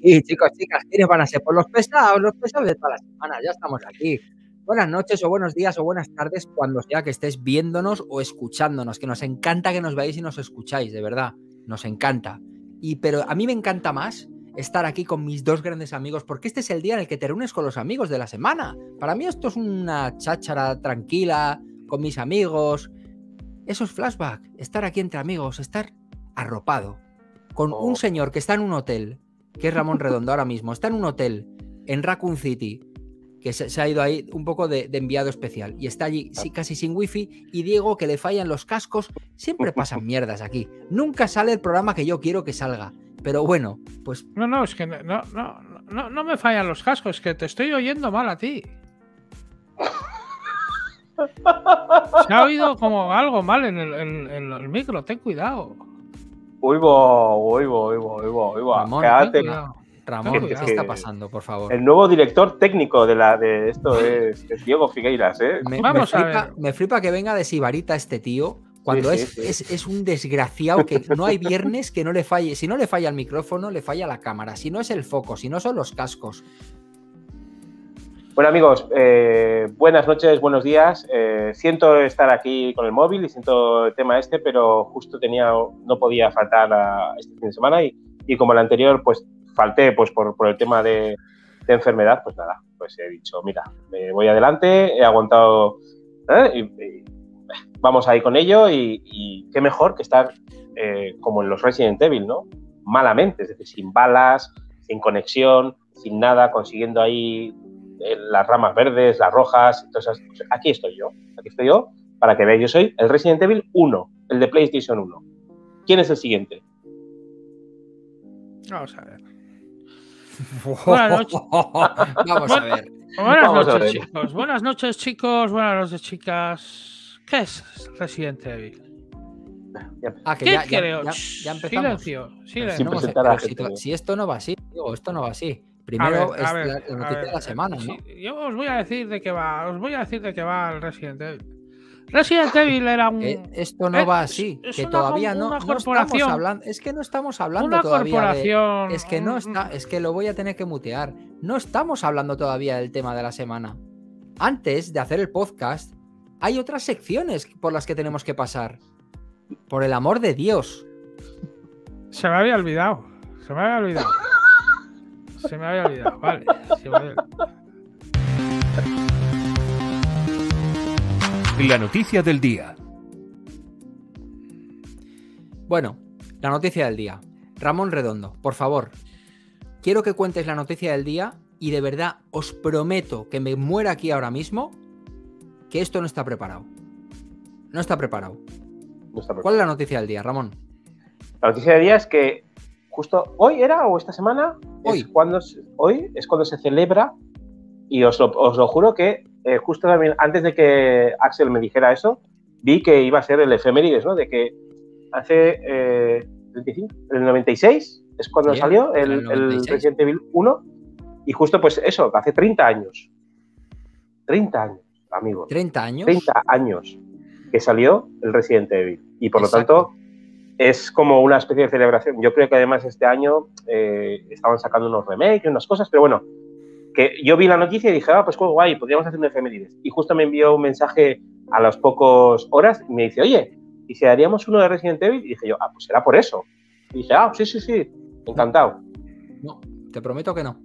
aquí, chicos, chicas. ¿Quiénes van a ser? Por pues los pesados, los pesados de todas las semanas. Ya estamos aquí. Buenas noches o buenos días o buenas tardes cuando sea que estés viéndonos o escuchándonos, que nos encanta que nos veáis y nos escucháis, de verdad, nos encanta. Y pero a mí me encanta más estar aquí con mis dos grandes amigos, porque este es el día en el que te reúnes con los amigos de la semana. Para mí esto es una cháchara tranquila, con mis amigos. Eso es flashback, estar aquí entre amigos, estar arropado, con un oh. señor que está en un hotel, que es Ramón Redondo ahora mismo, está en un hotel en Raccoon City, que se, ha ido ahí un poco de, enviado especial y está allí sí, casi sin wifi y Diego que le fallan los cascos, siempre pasan mierdas aquí. Nunca sale el programa que yo quiero que salga. Pero bueno, pues... No, no, es que no, no, no, no me fallan los cascos, es que te estoy oyendo mal a ti. Se ha oído como algo mal en el, en el micro, ten cuidado. Uy, uy, uy, uy, Ramón, Ramón, ¿qué está pasando, por favor? El nuevo director técnico de la de esto es, Diego Figueiras, ¿eh? Me, Vamos flipa, me flipa que venga de Sibarita este tío cuando es, Es, es, un desgraciado que no hay viernes que no le falle. Si no le falla el micrófono, le falla la cámara. Si no es el foco, si no son los cascos. Bueno amigos, eh, buenas noches, buenos días. Eh, siento estar aquí con el móvil y siento el tema este, pero justo tenía, no podía faltar este fin de semana y, y como el anterior, pues falté pues por, el tema de, enfermedad, pues nada, pues he dicho, mira, me voy adelante, he aguantado ¿eh? y, vamos ahí con ello y, y, qué mejor que estar como en los Resident Evil, ¿no? Malamente, es decir, sin balas, sin conexión, sin nada, consiguiendo ahí las ramas verdes, las rojas, entonces aquí estoy yo, aquí estoy yo, para que veáis, yo soy el Resident Evil 1, el de PlayStation 1. ¿Quién es el siguiente? Vamos a ver. Buenas noches. Vamos a ver. Buenas noches, chicos. Buenas noches, chicos. Buenas noches, chicas. ¿Qué es Resident Evil? Ah, que ¿Qué ya, creo? Ya, ya, empezamos. Silencio, silencio. No, si, si, esto no va así, digo, esto no va así. Primero es la, noticia de la semana, ¿no? yo os voy a decir de qué va, os voy a decir de qué va el Resident Evil. Resident Evil era un. Eh, esto no va así, que todavía no, estamos hablando. Es que no estamos hablando todavía. De, es que no está, es que lo voy a tener que mutear. No estamos hablando todavía del tema de la semana. Antes de hacer el podcast, hay otras secciones por las que tenemos que pasar. Por el amor de Dios. Se me había olvidado. Se me había olvidado. Se me había olvidado, vale. La noticia del día. Bueno, la noticia del día. Ramón Redondo, por favor, quiero que cuentes la noticia del día y de verdad os prometo que me muera aquí ahora mismo que esto no está preparado. No está preparado. No está preparado. ¿Cuál es la noticia del día, Ramón? La noticia del día es que justo hoy era o esta semana, hoy. Es cuando, hoy es cuando se celebra, y os lo, os lo juro que eh, justo también antes de que Axel me dijera eso, vi que iba a ser el efemérides, ¿no? De que hace eh, 35, el 96 es cuando salió el, el, Resident Evil 1, y justo pues eso, hace 30 años. 30 años, amigos. 30 años. 30 años que salió el Resident Evil. Y por lo tanto, es como una especie de celebración. Yo creo que además este año eh, estaban sacando unos remakes, unas cosas, pero bueno, que yo vi la noticia y dije, ah, pues guay, podríamos hacer un efemérides. Y justo me envió un mensaje a las pocas horas y me dice, oye, ¿y si haríamos uno de Resident Evil? Y dije yo, ah, pues será por eso. Y dije, ah, sí, sí, sí, encantado. No, te prometo que no.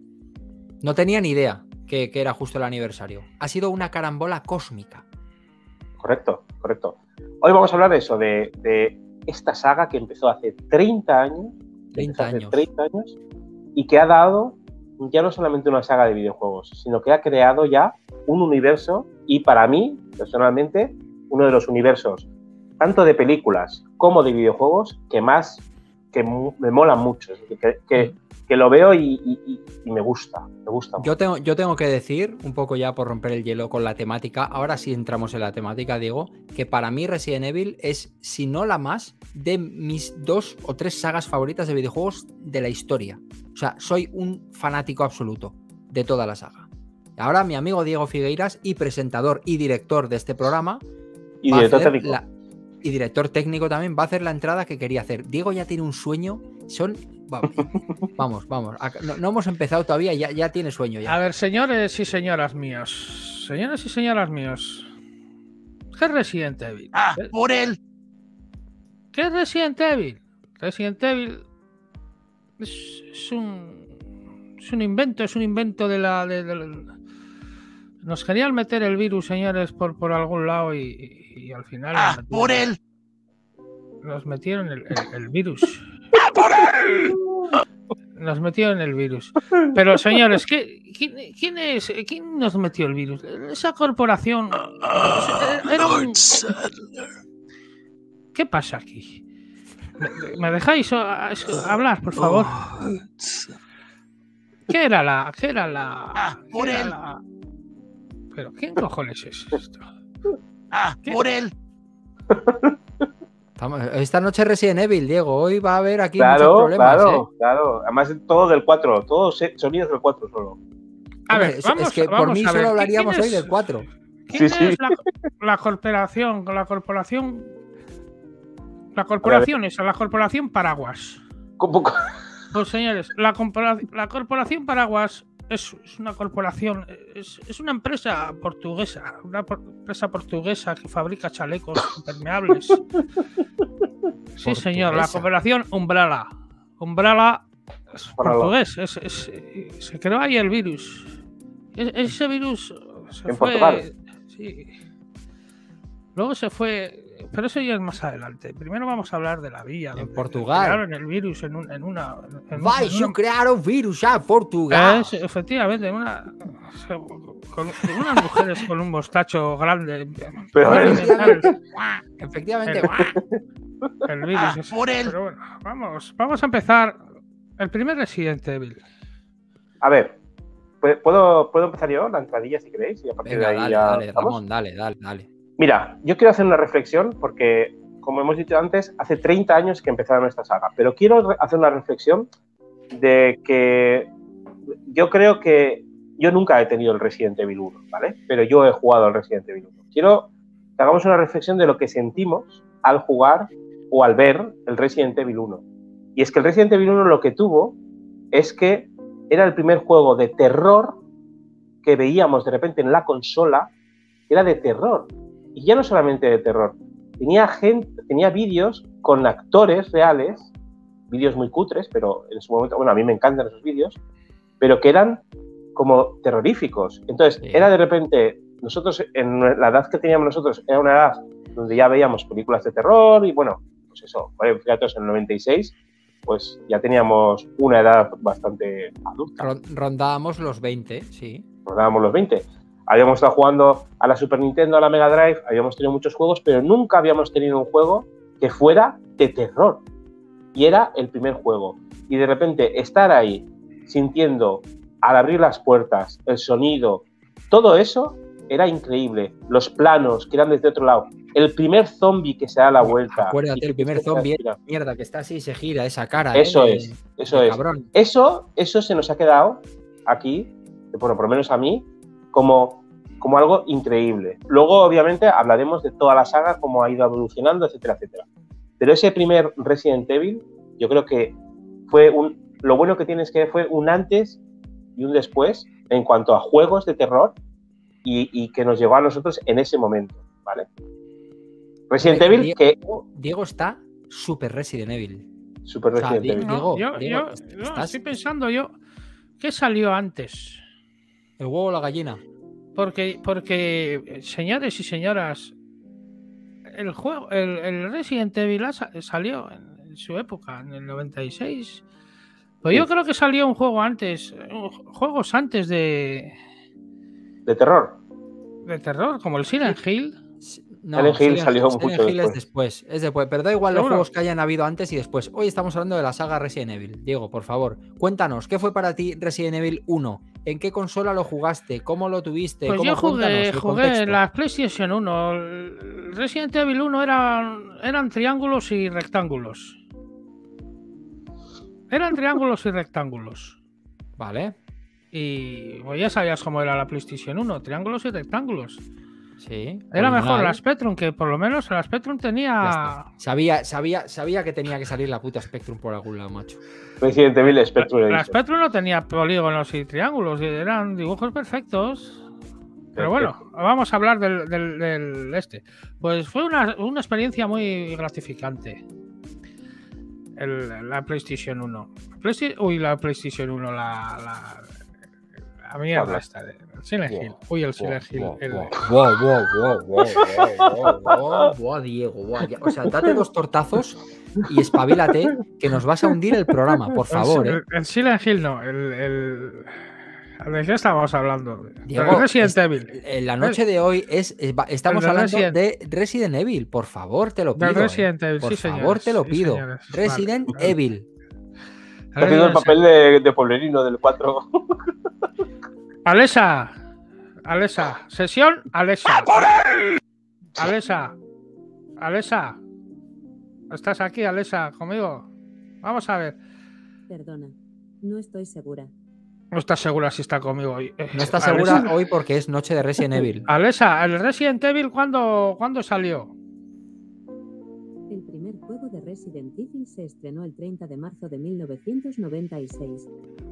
No tenía ni idea que, era justo el aniversario. Ha sido una carambola cósmica. Correcto, correcto. Hoy vamos a hablar de eso, de esta saga que empezó hace 30 años, 30 años. 30 años y que ha dado ya no solamente una saga de videojuegos, sino que ha creado ya un universo y para mí, personalmente, uno de los universos, tanto de películas como de videojuegos, que más, que me mola mucho, que, que lo veo y, me gusta, me gusta. Yo tengo, yo tengo que decir, un poco ya por romper el hielo con la temática, ahora sí entramos en la temática, Diego, que para mí Resident Evil es, si no la más, de mis dos o tres sagas favoritas de videojuegos de la historia. O sea, soy un fanático absoluto de toda la saga. Ahora mi amigo Diego Figueiras, y presentador y director de este programa, y director técnico. y director técnico también, va a hacer la entrada que quería hacer. Diego ya tiene un sueño, son Vamos, vamos. No, no hemos empezado todavía, ya, ya tiene sueño A ya. ver, señores y señoras míos. Señores y señoras míos. ¿Qué es Resident Evil? Ah, ¿Qué- por él. ¿Qué es Resident Evil? Resident Evil es, es un es un invento, es un invento de la de- nos querían meter el virus, señores, por, por algún lado y, y al final Ah, por él. nos metieron el, el- el virus. Nos metieron el virus. Pero señores, ¿qué, quién, quién es? ¿Quién nos metió el virus? Esa corporación. Era un, ¿Qué pasa aquí? ¿Me, dejáis a- hablar, por favor? ¿Qué era la. ¿Qué era la. Ah, por él. la- ¿Pero quién cojones es esto? Ah, ¿Qué? por él. Estamos- esta noche Resident Evil, Diego. Hoy va a haber aquí muchos Claro, problemas. claro, ¿eh? claro. Además, todo del 4, todos sonidos del 4 solo. A ver, es- vamos, es que por vamos mí a ver, solo hablaríamos ¿quién hoy es- del 4. ¿Quién Sí, sí. es la, la corporación? La corporación. La corporación esa, la corporación Paraguas. ¿Cómo- Pues señores, la, la corporación Paraguas es, es una corporación, es, es una empresa portuguesa, una por- empresa portuguesa que fabrica chalecos impermeables. Sí, señor, la corporación Umbrella. Umbrella es portugués, es- es- se creó ahí el virus. E- ese virus se En fue. Portugal. Sí. Luego se fue. Pero eso ya es más adelante. Primero vamos a hablar de la villa. En donde Portugal. crearon el virus en, un- en una. en un- Vai, una- crearon virus ya en Portugal. es, efectivamente, en una, con, con unas mujeres con un mostacho grande. Pero, Efectivamente. el, el virus. Ah, por él. Pero bueno, vamos, vamos a empezar. El primer Resident Evil. A ver, ¿puedo- ¿puedo, ¿puedo empezar yo la entradilla si queréis? Y a partir Venga, de ahí dale, ya. dale, ¿vamos? Ramón, dale, dale, dale. Mira, yo quiero hacer una reflexión porque, como hemos dicho antes, hace 30 años que empezaron esta saga, pero quiero hacer una reflexión de que yo creo que yo nunca he tenido el Resident Evil 1, ¿vale? Pero yo he jugado al Resident Evil 1. Quiero que hagamos una reflexión de lo que sentimos al jugar o al ver el Resident Evil 1. Y es que el Resident Evil 1 lo que tuvo es que era el primer juego de terror que veíamos de repente en la consola, era de terror. Y ya no solamente de terror. Tenía gente, tenía vídeos con actores reales, vídeos muy cutres, pero en su momento, bueno, a mí me encantan esos vídeos, pero que eran como terroríficos. Entonces, Sí. era de repente, nosotros, en la edad que teníamos nosotros, era una edad donde ya veíamos películas de terror y bueno, pues eso, bueno, fíjate, en el 96, pues ya teníamos una edad bastante adulta Ron- Rondábamos los 20, sí. nos dábamos los 20. Habíamos estado jugando a la Super Nintendo, a la Mega Drive, habíamos tenido muchos juegos, pero nunca habíamos tenido un juego que fuera de terror. Y era el primer juego. Y de repente estar ahí sintiendo al abrir las puertas, el sonido, todo eso era increíble. Los planos que eran desde otro lado. El primer zombie que se da la vuelta. Acuérdate, el primer zombie. Mierda, que está así y se gira esa cara. Eso ¿eh? es, eso de es. Cabrón. Eso, eso se nos ha quedado aquí, bueno, por lo menos a mí, como, como algo increíble. Luego, obviamente, hablaremos de toda la saga, cómo ha ido evolucionando, etcétera, etcétera. Pero ese primer Resident Evil, yo creo que fue un. Lo bueno que tiene es que fue un antes y un después en cuanto a juegos de terror y, y que nos llegó a nosotros en ese momento, ¿vale? Resident Evil, que. Diego, está súper Resident Evil. Super O sea, Resident Evil. No, Diego, yo, Diego, yo- est- yo estás- estoy pensando yo. ¿Qué salió antes? El huevo o la gallina. Porque, porque, eh, señores y señoras, el juego, el, el Resident Evil salió en, en su época, en el 96. Pues yo Sí. creo que salió un juego antes, eh, juegos antes de, De terror. de terror, como el Silent Hill. No, Silent Hill salió Silent mucho Hill es después. Es después. Pero da igual los juegos que hayan habido antes y después. Hoy estamos hablando de la saga Resident Evil. Diego, por favor, cuéntanos, ¿qué fue para ti Resident Evil 1? ¿En qué consola lo jugaste? ¿Cómo lo tuviste? Pues ¿Cómo? yo jugué, jugué en la PlayStation 1. El Resident Evil 1 eran, eran triángulos y rectángulos. Eran triángulos y rectángulos. Vale. Y pues ya sabías cómo era la PlayStation 1, triángulos y rectángulos. Sí. Era mejor la Spectrum, que por lo menos la Spectrum tenía. Sabía, sabía, sabía que tenía que salir la puta Spectrum por algún lado, macho. Resident Evil Spectrum La. Spectrum no tenía polígonos y triángulos, y eran dibujos perfectos. Pero bueno, vamos a hablar del, del- del este. Pues fue una, una experiencia muy gratificante. El- la PlayStation 1. Playsti- uy, la PlayStation 1, la. la, a mí me gusta. Silent Hill. Uy, el Silent Hill. Wow, wow, wow, wow, Diego. O sea, date dos tortazos y espabilate que nos vas a hundir el programa, por favor. Eh. El, Silent Hill no. El, ¿De qué estamos hablando? Diego, Resident Evil. En la noche de hoy es, estamos hablando de Resident Evil. Por favor, te lo pido. Eh. Resident Evil, eh. Por favor, te lo pido. Resident Evil. Está haciendo el papel de, de del 4. Alesa, Alesa, sesión, Alesa. Alesa, Alesa, ¿estás aquí, Alesa, conmigo? Vamos a ver. Perdona, no estoy segura. No estás segura si está conmigo. hoy. No está Alesa- segura hoy porque es noche de Resident Evil. Alesa, ¿el Resident Evil cuándo, cuándo salió? Resident Evil se estrenó el 30 de marzo de 1996.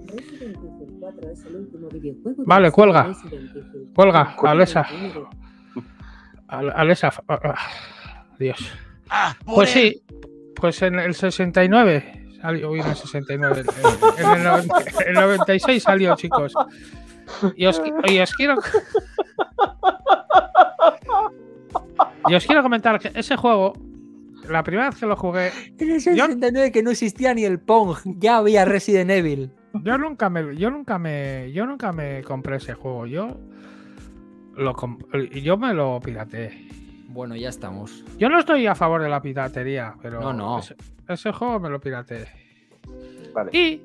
Resident Evil 4 es el último videojuego de Vale, cuelga. Cuelga, El Alesa. Alesa, ah, ah, Dios. Pues sí, pues en el 69 salió, uy, en el 69, en, en el, noven- el 96 salió, chicos. Y os, y os quiero. Y os quiero comentar que ese juego, la primera vez que lo jugué, En el 69 que no existía ni el Pong, ya había Resident Evil. yo nunca me, yo nunca me, yo nunca me compré ese juego. Yo lo, yo me lo pirateé. Bueno, ya estamos. Yo no estoy a favor de la piratería, pero No, no. Ese, ese juego me lo pirateé. Vale. Y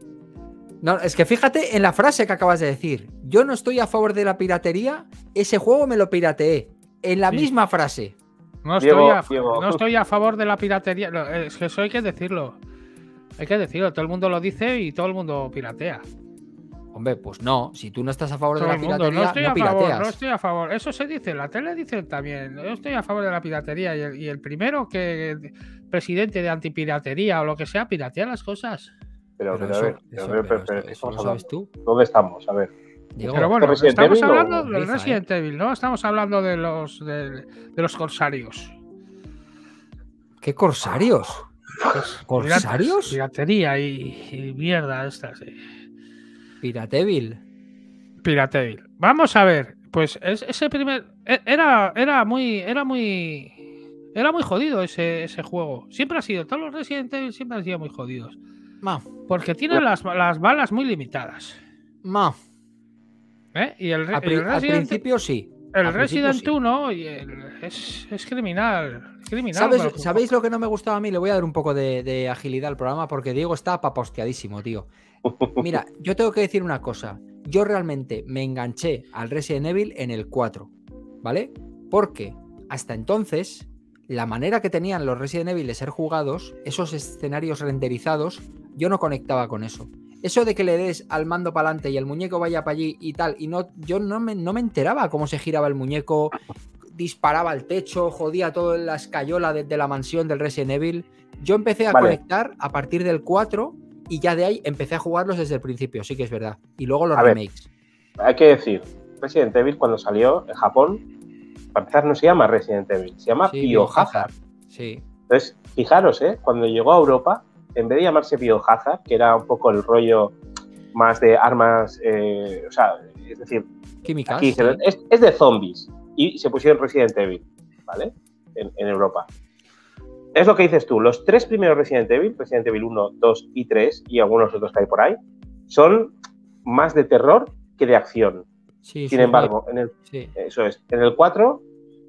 No, es que fíjate en la frase que acabas de decir. Yo no estoy a favor de la piratería, ese juego me lo pirateé. En la Sí. misma frase. No Diego, estoy, a, Diego. no estoy a favor de la piratería. No, Es que eso hay que decirlo. Hay que decirlo. Todo el mundo lo dice y todo el mundo piratea. Hombre, pues no. Si tú no estás a favor de la mundo. piratería, No no, estoy a favor. pirateas. No estoy a favor. Eso se dice. La tele dice también. Yo estoy a favor de la piratería. Y el, y el primero que presidente de antipiratería o lo que sea, piratea las cosas. Pero, Pero pero, a eso- ver, eso- pero, pero pero, esto- ¿qué eso estamos lo sabes hablando? tú. ¿Dónde estamos? A ver. Pero bueno, Resident estamos hablando Riza, eh? Resident Evil, ¿no? Estamos hablando de los de, de los corsarios. ¿qué corsarios? Pues, ¿Corsarios? Piratería y, y mierda estas. eh. Piratevil. Pirate Evil. Vamos a ver, pues es- ese primer e- era era muy era muy era muy jodido ese, ese juego. Siempre ha sido, todos los Resident Evil siempre han sido muy jodidos. Ma, Porque tienen las, las balas muy limitadas. ma. ¿Eh? Y el, pri- el al Resident, principio sí. el al Resident sí. 1 y el- es, es criminal. criminal ¿Sabes- pero- ¿Sabéis lo que no me gustaba a mí? Le voy a dar un poco de, de agilidad al programa porque Diego está paposteadísimo, tío. Mira, yo tengo que decir una cosa. Yo realmente me enganché al Resident Evil en el 4, ¿vale? Porque hasta entonces, la manera que tenían los Resident Evil de ser jugados, esos escenarios renderizados, yo no conectaba con eso. Eso de que le des al mando para adelante y el muñeco vaya para allí y tal, y no, yo no me, no me enteraba cómo se giraba el muñeco, disparaba al techo, jodía toda la escayola de, de la mansión del Resident Evil. Yo empecé a Vale. conectar a partir del 4 y ya de ahí empecé a jugarlos desde el principio, sí que es verdad. Y luego los A ver. remakes. Hay que decir, Resident Evil cuando salió en Japón, para empezar no se llama Resident Evil, se llama Sí, Biohazard. Sí. Entonces, fijaros, ¿eh? cuando llegó a Europa, en vez de llamarse Biohazard, que era un poco el rollo más de armas, eh, o sea, es decir, Químicas. aquí sí. dijeron, es, es de zombies, y se pusieron Resident Evil, ¿vale? En, en Europa. Es lo que dices tú, los tres primeros Resident Evil, Resident Evil 1, 2 y 3, y algunos otros que hay por ahí, son más de terror que de acción. Sí, Sin embargo, en el, Sí, eso es, en el 4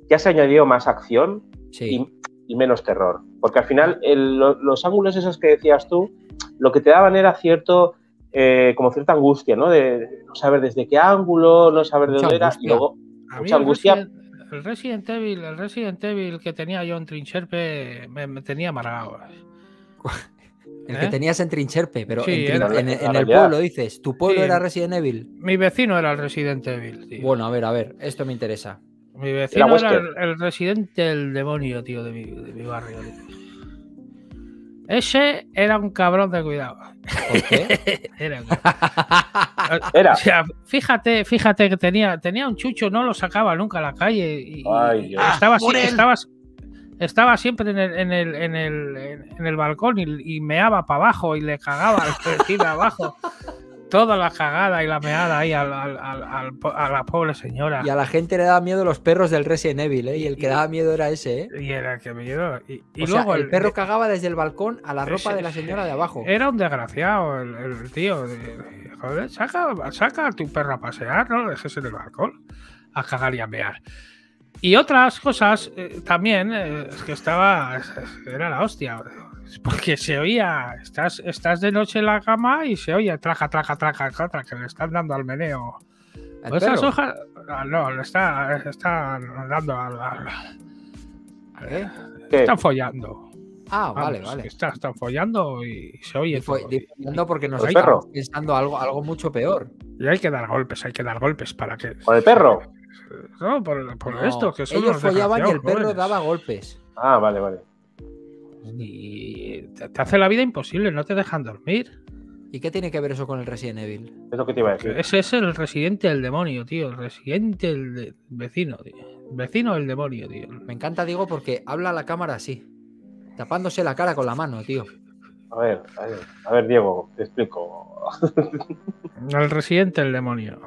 ya se añadió más acción y, y menos terror. Porque al final el- los ángulos esos que decías tú, lo que te daban era cierto, eh, como cierta angustia, ¿no? De no saber desde qué ángulo, no saber de Mucha dónde era, y angustia. luego A mí mucha el angustia. Resident, el Resident Evil, el Resident Evil que tenía yo en Trincherpe me, me tenía amargado. El que ¿Eh? tenías en Trincherpe, pero Sí, en, Trin- era- en- la en el pueblo dices, ¿tu pueblo Sí. era Resident Evil? Mi vecino era el Resident Evil. tío. Bueno, a ver, a ver, esto me interesa. Mi vecino Era el, el residente del demonio, tío, de mi, de mi barrio. tío. Ese era un cabrón de cuidado. ¿Por qué? Era un- Era. O sea, fíjate, fíjate que tenía, tenía un chucho, no lo sacaba nunca a la calle. Y, Ay, Dios. estaba, Ah, estaba, estaba siempre en el, en el, en el, en el balcón y, y meaba para abajo y le cagaba al abajo. Toda la cagada y la meada ahí al- al- al- a la pobre señora. Y a la gente le daba miedo los perros del Resident Evil, ¿eh? Y el que daba miedo era ese, ¿eh? Y era el que me llevó. Y, y o sea, luego el, perro cagaba desde el balcón a la ropa Ese- de la señora de abajo. Era un desgraciado el, el tío. de- de- joder, saca, saca a tu perro a pasear, no lo dejes en el balcón a cagar y a mear. Y otras cosas eh, también, eh, es que estaba. es- es- Era la hostia. Porque se oía. Estás, estás de noche en la cama y se oye traca, traca, traca, traca, que le están dando al meneo. ¿El Pues esas perro? hojas. ah, No, le está, está dando al. al- ¿Eh? Están follando. Ah, vale, Vamos, vale. que está- están follando y se oye. Y fue todo. diciendo porque nos ¿El estamos perro? pensando algo, algo mucho peor. Y hay que dar golpes, hay que dar golpes para que. ¿Con el perro? No, por, por No, esto, que son ellos follaban y el perro jóvenes. daba golpes. Ah, vale, vale. Y te, te hace la vida imposible, no te dejan dormir. ¿Y qué tiene que ver eso con el Resident Evil? Es lo que te iba a decir. Ese es el residente del demonio, tío. El residente del de- vecino, tío. Vecino del demonio, tío. Me encanta, digo, porque habla a la cámara así, tapándose la cara con la mano, tío. A ver, a ver, a ver, Diego, te explico. El residente del demonio.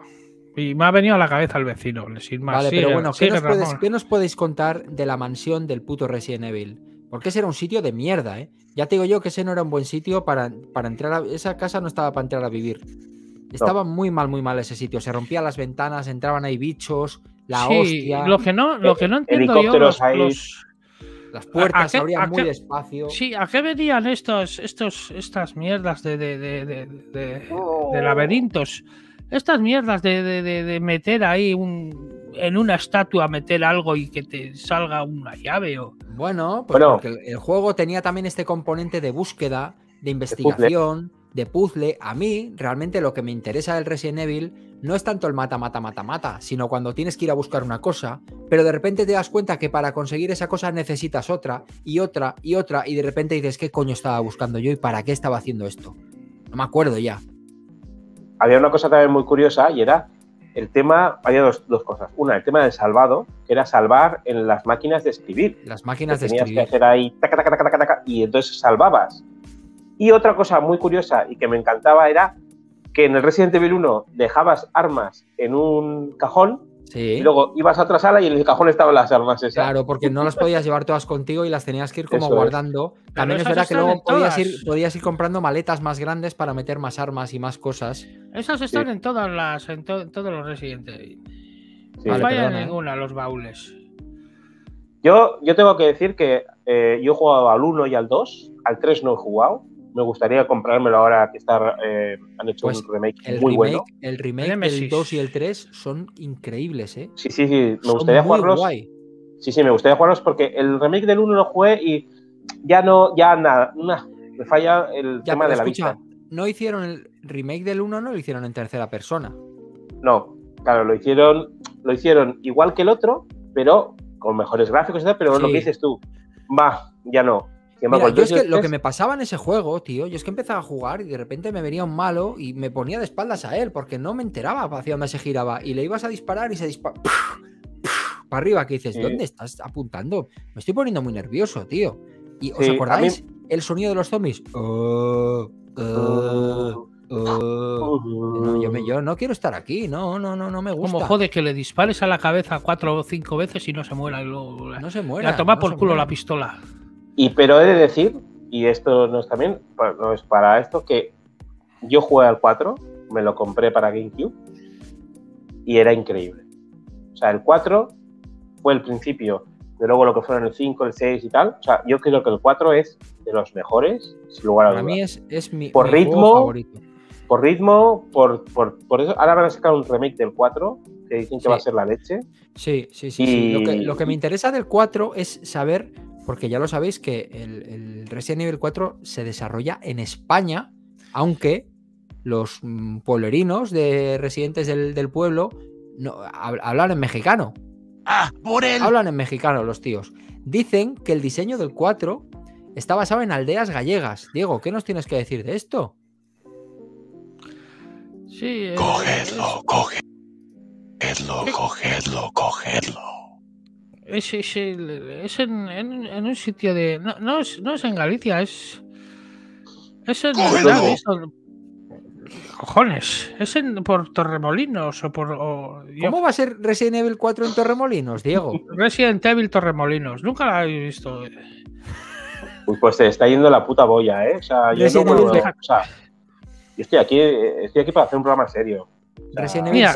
Y me ha venido a la cabeza el vecino, sin más. vale, pero bueno, ¿qué sigue, nos, puedes, Ramón. qué nos podéis contar de la mansión del puto Resident Evil? Porque ese era un sitio de mierda, ¿eh? Ya te digo yo que ese no era un buen sitio para, para entrar a... Esa casa no estaba para entrar a vivir. Estaba muy mal, muy mal ese sitio. Se rompían las ventanas, entraban ahí bichos, la Sí, hostia, Lo que no, lo que no entiendo yo. Los, ahí. los- las puertas ¿a se abrían muy qué- despacio. Sí, ¿a qué venían estos, estos, estas mierdas de, de, de, de- de- de laberintos? Estas mierdas de, de- de- de meter ahí un, en una estatua, meter algo y que te salga una llave o... Bueno, pues Bueno. porque el, el juego tenía también este componente de búsqueda, de investigación, de puzzle. A mí, realmente lo que me interesa del Resident Evil no es tanto el mata, mata, mata, mata, sino cuando tienes que ir a buscar una cosa, pero de repente te das cuenta que para conseguir esa cosa necesitas otra, y otra, y otra, y de repente dices, ¿qué coño estaba buscando yo y para qué estaba haciendo esto? No me acuerdo ya. Había una cosa también muy curiosa y era el tema, había dos, dos cosas. Una, el tema del salvado, que era salvar en las máquinas de escribir. Las Que máquinas de tenías que escribir. hacer ahí, taca, taca, taca, taca, taca, y entonces salvabas. Y otra cosa muy curiosa y que me encantaba era que en el Resident Evil 1 dejabas armas en un cajón Sí. y luego ibas a otra sala y en el cajón estaban las armas esas. Claro, porque no las podías llevar todas contigo y las tenías que ir como Eso es. guardando. También es verdad que luego podías ir, podías ir comprando maletas más grandes para meter más armas y más cosas. Esas están en todas las, en, to- en todos los residentes. Sí. No Vale, perdona, ¿eh? ninguna los baúles. Yo, yo tengo que decir que eh, yo he jugado al 1 y al 2, al 3 no he jugado. Me gustaría comprármelo ahora que está, eh, han hecho Pues un remake El muy remake, bueno. el remake del Nemesis. 2 y el 3 son increíbles, ¿eh? Sí, sí, sí, me Son gustaría muy jugarlos. guay. Sí, sí, me gustaría jugarlos porque el remake del 1 lo jugué y ya no, ya nada, nah, me falla el Ya, tema de la escucha, vista. no hicieron el remake del 1, no lo hicieron en tercera persona. No, claro, lo hicieron, lo hicieron igual que el otro, pero con mejores gráficos y tal, pero lo Sí. que dices tú, va, ya no. Mira, yo es 2 y que lo que 3, me pasaba en ese juego, tío, yo es que empezaba a jugar y de repente me venía un malo y me ponía de espaldas a él porque no me enteraba hacia dónde se giraba y le ibas a disparar y se dispara para arriba que dices, Sí. ¿dónde estás apuntando? Me estoy poniendo muy nervioso, tío. ¿Y os Sí, a mí- acordáis el sonido de los zombies? Oh, oh, oh. No, yo, me- yo no quiero estar aquí, no, no, no, no me gusta. Como jode que le dispares a la cabeza cuatro o cinco veces y no se muera y luego la, No se muere. la toma por culo la pistola. Y pero he de decir, y esto no es también, no es para esto, que yo jugué al 4, me lo compré para GameCube y era increíble. O sea, el 4 fue el principio de luego lo que fueron el 5, el 6 y tal. O sea, yo creo que el 4 es de los mejores, sin lugar a Para dudas. mí es, es mi, Por mi juego ritmo, favorito. Por ritmo, por, por, por eso. Ahora van a sacar un remake del 4, que dicen que Sí. va a ser la leche. Sí, sí, sí. sí. Lo, que, Y- lo que me interesa del 4 es saber, porque ya lo sabéis, que el, el Resident Evil 4 se desarrolla en España, aunque los mm, pueblerinos de residentes del, del pueblo no, hab- hablan en mexicano. Ah, por él. Hablan en mexicano los tíos. Dicen que el diseño del 4 está basado en aldeas gallegas. Diego, ¿qué nos tienes que decir de esto? Sí. eh, Cogedlo, cogedlo. Cogedlo, cogedlo. Es, es, es en, en- en un sitio de. No, no es, no es en Galicia, es. Es en. Cojones. Es en por Torremolinos o por. o- yo- ¿Cómo va a ser Resident Evil 4 en Torremolinos, Diego? Resident Evil Torremolinos. Nunca la he visto. Uy, pues se está yendo la puta boya, ¿eh? O sea, yo no Resident puedo- Evil. o sea, yo estoy aquí, estoy aquí para hacer un programa serio. O sea, Resident Evil Mira.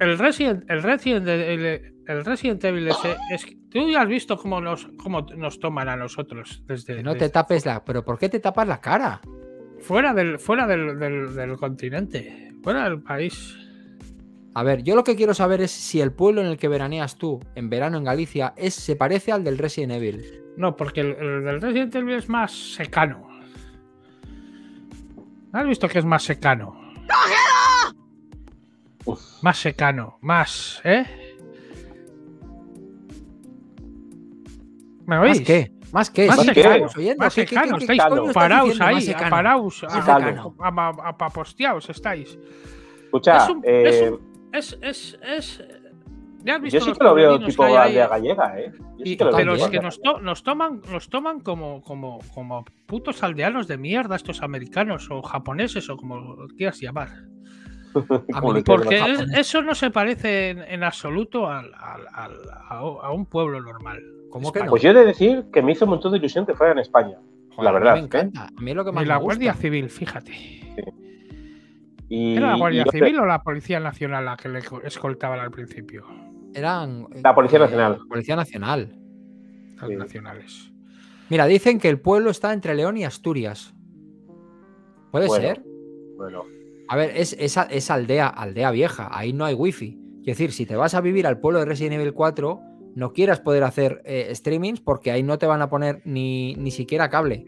El Resident, el Resident, el, el Resident Evil ese, es que tú ya has visto cómo nos, cómo nos toman a nosotros desde, Que no te tapes la. ¿Pero por qué te tapas la cara? fuera del fuera del, del- del continente, fuera del país. A ver, yo lo que quiero saber es si el pueblo en el que veraneas tú, en verano en Galicia, es, se parece al del Resident Evil. No, porque el, el del Resident Evil es más secano. ¿Has visto que es más secano? Más secano, más, ¿eh? ¿Me oís? ¿Más qué? ¿Más qué? Más Sí, secano, estamos oyendo. más ¿Qué- qué- secano, qué- estáis paraos ahí, paraos, Más a- secano. a- a- apaposteaos estáis. Escucha, Es un- es eh, un- Es, es, es. ¿Ya has yo visto sí los que lo veo tipo aldea gallega, ¿eh? Yo sí Y- que lo pero es que nos, to- nos toman, nos toman como, como, como putos aldeanos de mierda, estos americanos o japoneses o como quieras llamar. Porque eso no se parece en, en absoluto al- al- al- a, a un pueblo normal. ¿Cómo que no? Pues yo he de decir que me hizo un montón de ilusión que fuera en España. Joder, la verdad, Me ¿eh? encanta. A mí es lo que más Ni la me Guardia gusta. Civil, fíjate. Y, ¿Era la Guardia y Civil o la Policía Nacional la que le co- escoltaban al principio? Eran. eh, La Policía eh, Nacional. Policía Nacional. Las Sí. nacionales. Mira, dicen que el pueblo está entre León y Asturias. ¿Puede Bueno. ser? Bueno, A ver, es, esa es aldea, aldea vieja, ahí no hay wifi. Es decir, si te vas a vivir al pueblo de Resident Evil 4, no quieras poder hacer eh, streamings porque ahí no te van a poner ni, ni siquiera cable.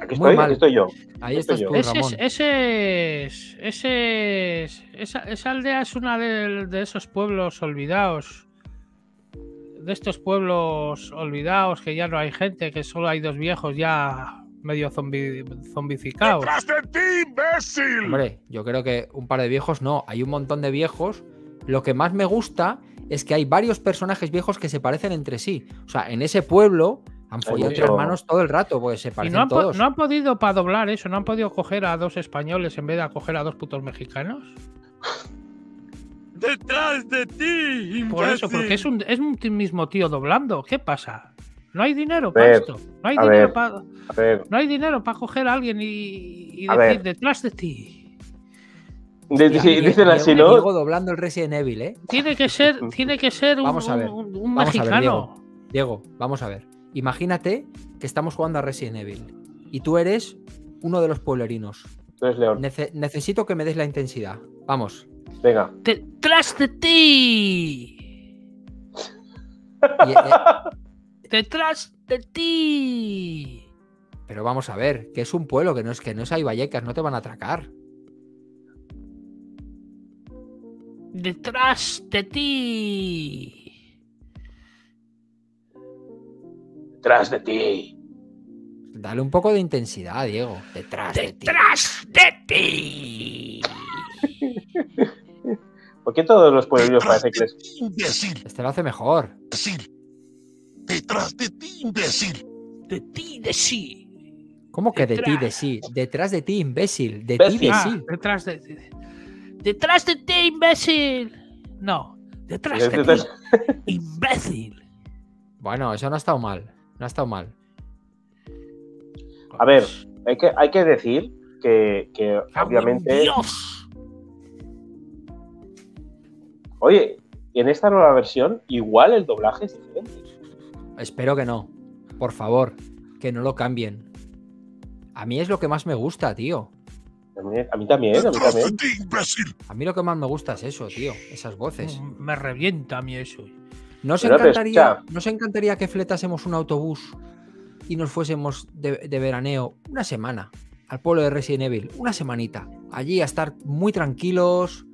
aquí Muy estoy, mal. aquí estoy yo. Ahí Estoy estás yo. tú, Ese Ramón. es, ese es- ese es- esa, esa aldea es una de, de esos pueblos olvidados. De estos pueblos olvidados que ya no hay gente, que solo hay dos viejos ya medio zombi, zombificados. ¡Detrás de ti, imbécil! Hombre, yo creo que un par de viejos no, hay un montón de viejos. Lo que más me gusta es que hay varios personajes viejos que se parecen entre sí. O sea, en ese pueblo han follado entre hermanos todo el rato, porque se Y parecen no han, po- todos. no han podido para doblar eso, no han podido coger a dos españoles en vez de coger a dos putos mexicanos. ¡Detrás de ti, imbécil! Por eso, porque es un, es un mismo tío doblando. ¿Qué pasa? No hay dinero para ver, esto. No hay dinero para. No hay dinero para coger a alguien y, y A decir ver. detrás de ti. de- sí, dicen así, ¿no? Diego doblando el Resident Evil, ¿eh? Tiene que ser, tiene que ser un, Vamos a ver, un- un vamos a ver, mexicano. Diego, vamos a ver. Imagínate que estamos jugando a Resident Evil y tú eres uno de los pueblerinos. Tú eres León. Nece- necesito que me des la intensidad. Vamos. Venga. Detrás de ti. Y, eh, Detrás de ti. pero vamos a ver, que es un pueblo, que no es que no es hay vallecas, no te van a atracar. Detrás de ti. Detrás de ti. Dale un poco de intensidad, Diego. Detrás de ti. Detrás de ti. ¿Por qué todos los pueblos ¡Detrás parece que les... Este lo hace mejor. ¡Detrás de ti, imbécil! De ti, de sí. ¿Cómo que de ti, de sí? Detrás de ti, imbécil. De ti, de Ah, sí. detrás de ti. Detrás de ti, imbécil. No. Detrás de ti, imbécil. Bueno, eso no ha estado mal. No ha estado mal. A ver, hay que, hay que decir que, que obviamente... Dios. Oye, en esta nueva versión igual el doblaje es diferente. Espero que no. Por favor, que no lo cambien. A mí es lo que más me gusta, tío. A mí, a mí también, a mí ¡Detrás de también. A mí lo que más me gusta es eso, tío. Esas voces. Me revienta a mí eso. ¿Nos Pero te encantaría, escucha. nos encantaría que fletásemos un autobús y nos fuésemos de, de veraneo una semana al pueblo de Resident Evil? Una semanita. Allí a estar muy tranquilos.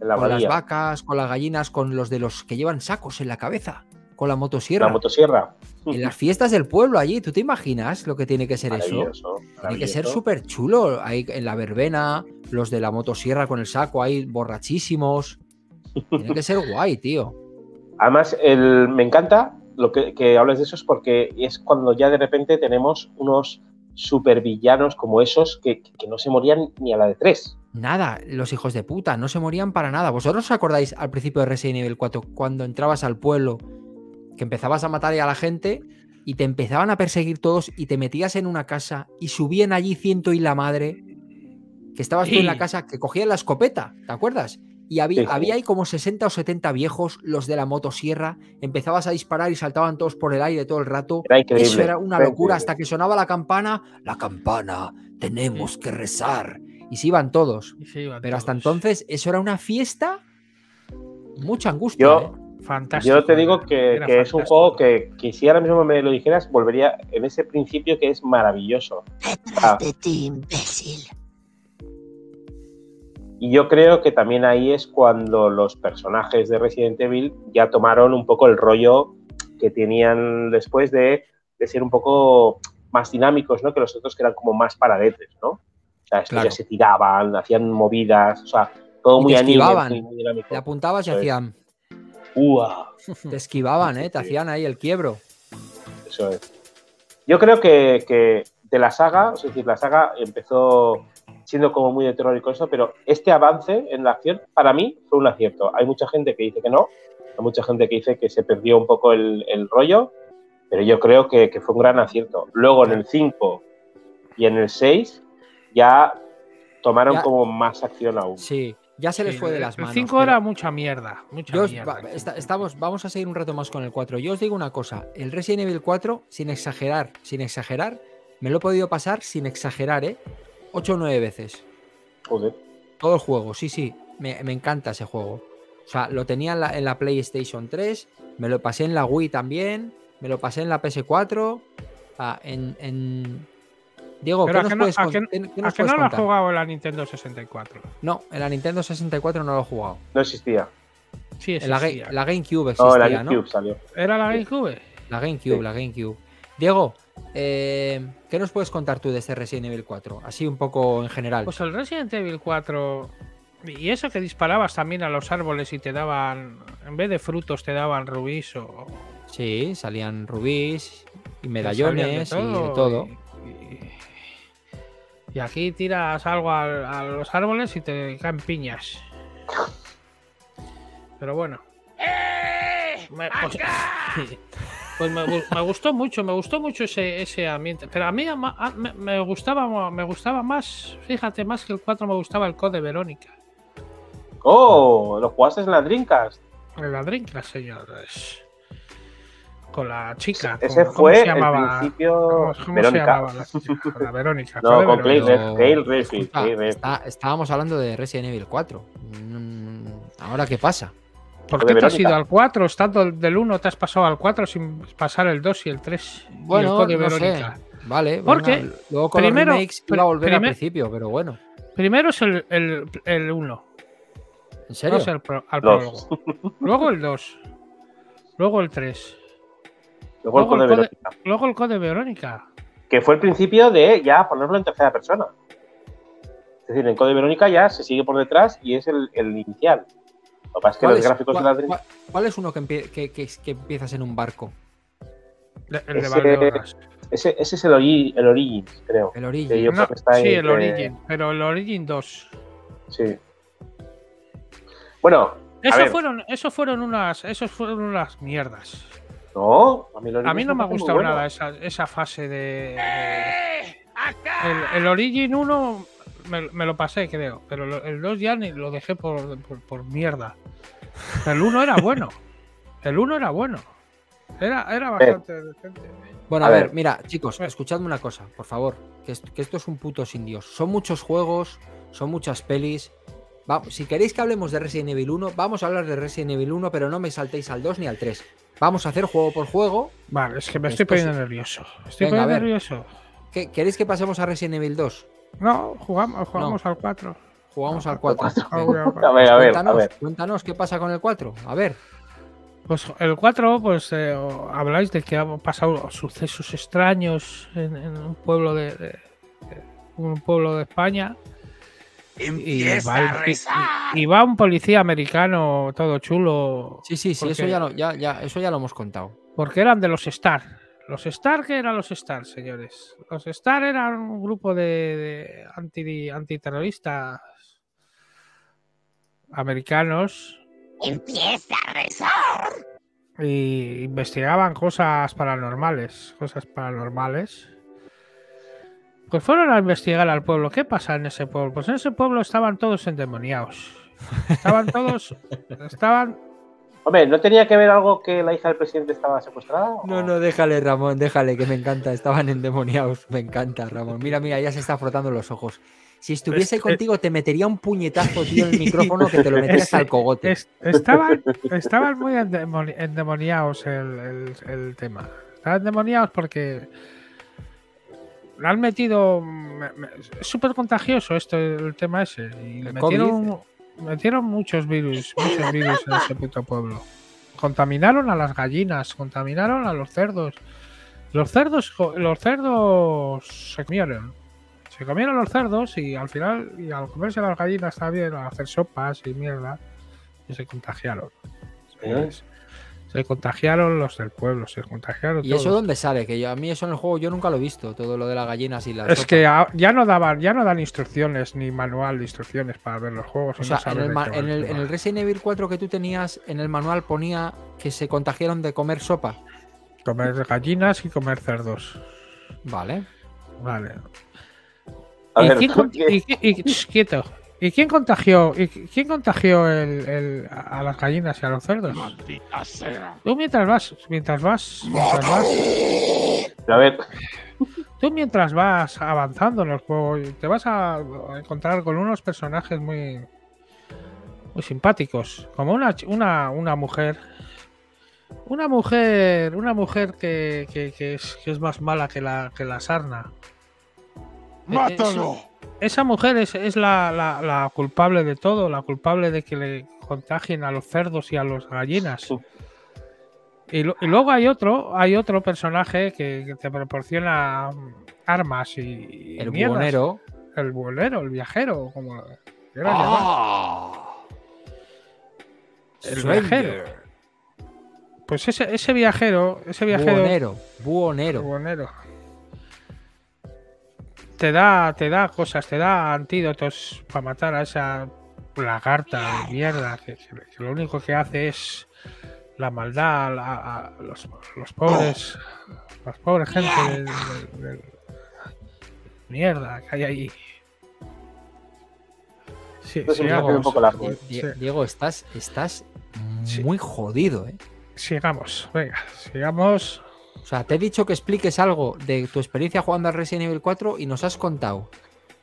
La con las vacas, con las gallinas, con los de los que llevan sacos en la cabeza, con la motosierra. La motosierra. En las fiestas del pueblo allí, ¿tú te imaginas lo que tiene que ser eso? Maravilloso, Tiene que ser súper chulo. Ahí en la verbena, los de la motosierra con el saco ahí borrachísimos. Tiene que ser guay, tío. Además, el, me encanta lo que, que hables de eso es porque es cuando ya de repente tenemos unos supervillanos como esos que, que no se morían ni a la de tres. Nada, los hijos de puta, no se morían para nada. ¿Vosotros os acordáis al principio de Resident Evil 4 cuando entrabas al pueblo, que empezabas a matar a la gente y te empezaban a perseguir todos y te metías en una casa y subían allí ciento y la madre, que estabas tú en la casa, que cogían la escopeta, ¿te acuerdas? Y había, Sí, había ahí como 60 o 70 viejos, los de la motosierra, empezabas a disparar y saltaban todos por el aire todo el rato. Era increíble. Eso era una era locura increíble. hasta que sonaba la campana. La campana, tenemos que rezar. Y se iban todos. Y se iban Pero hasta entonces eso era una fiesta. Mucha angustia. Yo- ¿eh? Fantástico. Yo te digo que, que es un juego que, que si ahora mismo me lo dijeras, volvería en ese principio que es maravilloso. Ah. Detrás de ti, imbécil. Y yo creo que también ahí es cuando los personajes de Resident Evil ya tomaron un poco el rollo que tenían después de, de ser un poco más dinámicos, ¿no? Que los otros que eran como más paradetes, ¿no? O sea, estos Claro. ya se tiraban, hacían movidas, o sea, todo Y muy te anime, muy, muy dinámico. Le apuntabas y hacían. Ua, Te esquivaban, ¿eh? Te hacían ahí el quiebro. eso es. Yo creo que, que de la saga, es decir, la saga empezó siendo como muy de terror y con eso, pero este avance en la acción, para mí, fue un acierto. Hay mucha gente que dice que no, hay mucha gente que dice que se perdió un poco el, el rollo, pero yo creo que, que fue un gran acierto. Luego en el 5 y en el 6 ya tomaron Ya. como más acción aún. Sí, ya se les fue de las manos. El 5 pero era mucha mierda. Mucha os- mierda. estamos, vamos a seguir un rato más con el 4. Yo os digo una cosa: el Resident Evil 4, sin exagerar, sin exagerar, me lo he podido pasar sin exagerar, ¿eh? 8 o 9 veces. Joder. Todo el juego, sí, sí. Me, me encanta ese juego. O sea, lo tenía en la, en la PlayStation 3, me lo pasé en la Wii también, me lo pasé en la PS4. ah, en, en- Diego, Pero ¿qué a nos que no- puedes, a con- que- qué- qué ¿A nos que puedes no lo has jugado en la Nintendo 64? No, en la Nintendo 64 no lo he jugado. No existía. Sí, En la, existía. la GameCube No, existía, la ¿no? GameCube salió. ¿Era la GameCube? La GameCube, Sí. la GameCube. Diego, eh, ¿qué nos puedes contar tú de este Resident Evil 4? Así un poco en general. Pues el Resident Evil 4. Y eso que disparabas también a los árboles y te daban. En vez de frutos, te daban rubíes o. sí, salían rubíes y medallones y de todo. Y, y- y aquí tiras algo a, a los árboles y te caen piñas. Pero bueno. Me- pues, pues me, gu- me gustó mucho, me gustó mucho ese, ese ambiente. Pero a mí a- me, me gustaba me gustaba más, fíjate, más que el 4 me gustaba el Code Verónica. ¡Oh! ¿Lo jugaste en la Dreamcast? La Dreamcast, señores. Con la chica. Ese con- ¿cómo fue se el llamaba? principio ¿Cómo, cómo se Verónica. llamaba la chica? La Verónica. No, con Clay Verónica. Redfield. está- estábamos hablando de Resident Evil 4. Mm, ¿Ahora qué pasa? ¿Por qué te has ido al 4? Estando del 1 te has pasado al 4 sin pasar el 2 y el 3. y el Bueno, no sé. Verónica. Vale, Porque venga, luego con primero- los remakes iba a volver primer- al principio, pero bueno. Primero es el, el, el 1. ¿En serio? No es el pro- al prólogo. Luego el 2. Luego el 3. Luego el Luego el Code Code- Verónica. Luego el Code Verónica. Que fue el principio de ya ponerlo en tercera persona. Es decir, en Code Verónica ya se sigue por detrás y es el, el inicial. Lo que pasa es que ¿Cuál los es, gráficos de cuál- la Dreamcast. cuál- cuál es uno que, empie- que- que- que empiezas en un barco? de- El de Ese- Valdeorras. Ese, ese es el, ori- el Origins, creo. El Que Origin. yo No, creo que está sí, ahí el entre- Origin. Pero el Origin 2. Sí. Bueno, Eso fueron, eso fueron unas, esos fueron unas mierdas. No, a mí, A mí no me ha gustado bueno. nada esa, esa fase de. de- el, el Origin 1 me, me lo pasé, creo. Pero el 2 ya ni lo dejé por, por, por mierda. El 1 era bueno. El 1 era bueno. Era, era bastante decente. Bueno, a, A ver, ver. mira, chicos, Bueno. escuchadme una cosa, por favor. Que, est- que esto es un puto sin Dios. Son muchos juegos, son muchas pelis. Va- si queréis que hablemos de Resident Evil 1, vamos a hablar de Resident Evil 1, pero no me saltéis al 2 ni al 3. Vamos a hacer juego por juego. Vale, es que me Esto estoy poniendo nervioso. Estoy Venga, poniendo nervioso. ¿Qué- ¿Queréis que pasemos a Resident Evil 2? No, jugamos, jugamos al 4. Jugamos al 4. A ver, a ver, a cuéntanos, ver. cuéntanos qué pasa con el 4. A ver. Pues el 4, pues eh, habláis de que han pasado sucesos extraños en, en un pueblo de, de- de- un pueblo de España y va, a el- y- rezar. y- y va un policía americano todo chulo Sí, sí, sí, eso Porque- ya, lo, ya, ya, eso ya lo hemos contado. porque eran de los Star. Los Star, ¿qué eran los Star, señores? Los Star eran un grupo de, de anti, antiterroristas americanos Empieza a rezar. y investigaban cosas paranormales, cosas paranormales. Pues fueron a investigar al pueblo. ¿Qué pasa en ese pueblo? Pues en ese pueblo estaban todos endemoniados. Estaban todos, estaban, Hombre, ¿no tenía que ver algo que la hija del presidente estaba secuestrada? No, no, déjale, Ramón, déjale, que me encanta. Estaban endemoniados. Me encanta, Ramón. Mira, mira, ya se está frotando los ojos. Si estuviese Es- es- contigo, te metería un puñetazo, tío, en el micrófono que te lo meterías Ese- al cogote. es- estaban, estaban muy endemoni- endemoniados el, el- el tema. Estaban endemoniados porque le han metido. me- me- es súper contagioso esto, el tema ese. Y le metieron, metieron muchos virus, muchos virus en ese puto pueblo. Contaminaron a las gallinas, contaminaron a los cerdos. Los cerdos, los cerdos se comieron. Se comieron los cerdos y al final, y al comerse las gallinas también, a hacer sopas y mierda, y se contagiaron. ¿Eh? Se, contagiaron los del pueblo, se contagiaron ¿Y eso dónde sale? Que yo, a mí eso en el juego yo nunca lo he visto, todo lo de las gallinas y las. Es sopas. que a- ya no daban, ya no dan instrucciones ni manual de instrucciones para ver los juegos. O y sea, no en el, en, en Resident Evil 4 que tú tenías, en el manual ponía que se contagiaron de comer sopa. Comer gallinas y comer cerdos. Vale. Vale. A ¿Y ver, y y- sh, quieto. ¿Y quién contagió, y qui- quién contagió el- el- a las gallinas y a los cerdos? Maldita sea. Tú mientras vas, mientras vas, mientras vas, A ver, tú mientras vas avanzando en el juego, te vas a encontrar con unos personajes muy, muy simpáticos, como una, una, una mujer, una mujer, una mujer que, que- que es, que es más mala que la, que la sarna. Eh, ¡Mátalo! Esa mujer es, es la, la- la culpable de todo, la culpable de que le contagien a los cerdos y a las gallinas. Y, lo- y luego hay otro, hay otro personaje que, que te proporciona mm, armas y, y El mierdas. buhonero. El buhonero, el viajero, como quieras. ¡Ah! El Stranger. viajero. Pues ese, ese viajero, ese viajero, Buhonero. el Buhonero. Te da, te da cosas, te da antídotos para matar a esa lagarta de mierda que, lo único que hace es la maldad a, la- a los, los pobres, las pobres gente del, del- del- mierda que hay ahí. Sí, un poco largo, ¿eh? Diego, estás, estás Sí. muy jodido, ¿eh? sigamos, venga, sigamos. O sea, te he dicho que expliques algo de tu experiencia jugando al Resident Evil 4 y nos has contado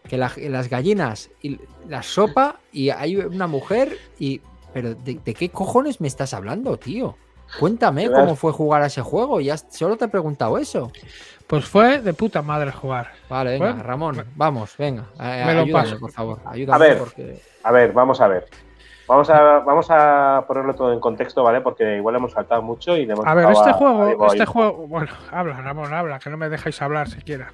que la- las gallinas y la sopa y hay una mujer y... Pero ¿de, de qué cojones me estás hablando, tío? Cuéntame cómo fue jugar a ese juego. Ya solo te he preguntado eso. Pues fue de puta madre jugar. Vale, venga, Bueno, Ramón, vamos, venga. eh, me lo ayúdame, paso. por favor. Ayúdame ver. porque... a ver, vamos a ver. Vamos a, vamos a ponerlo todo en contexto, ¿vale? Porque igual hemos saltado mucho y le hemos A ver, este a- juego, este ahí. juego, bueno, habla, Ramón, habla, que no me dejáis hablar siquiera.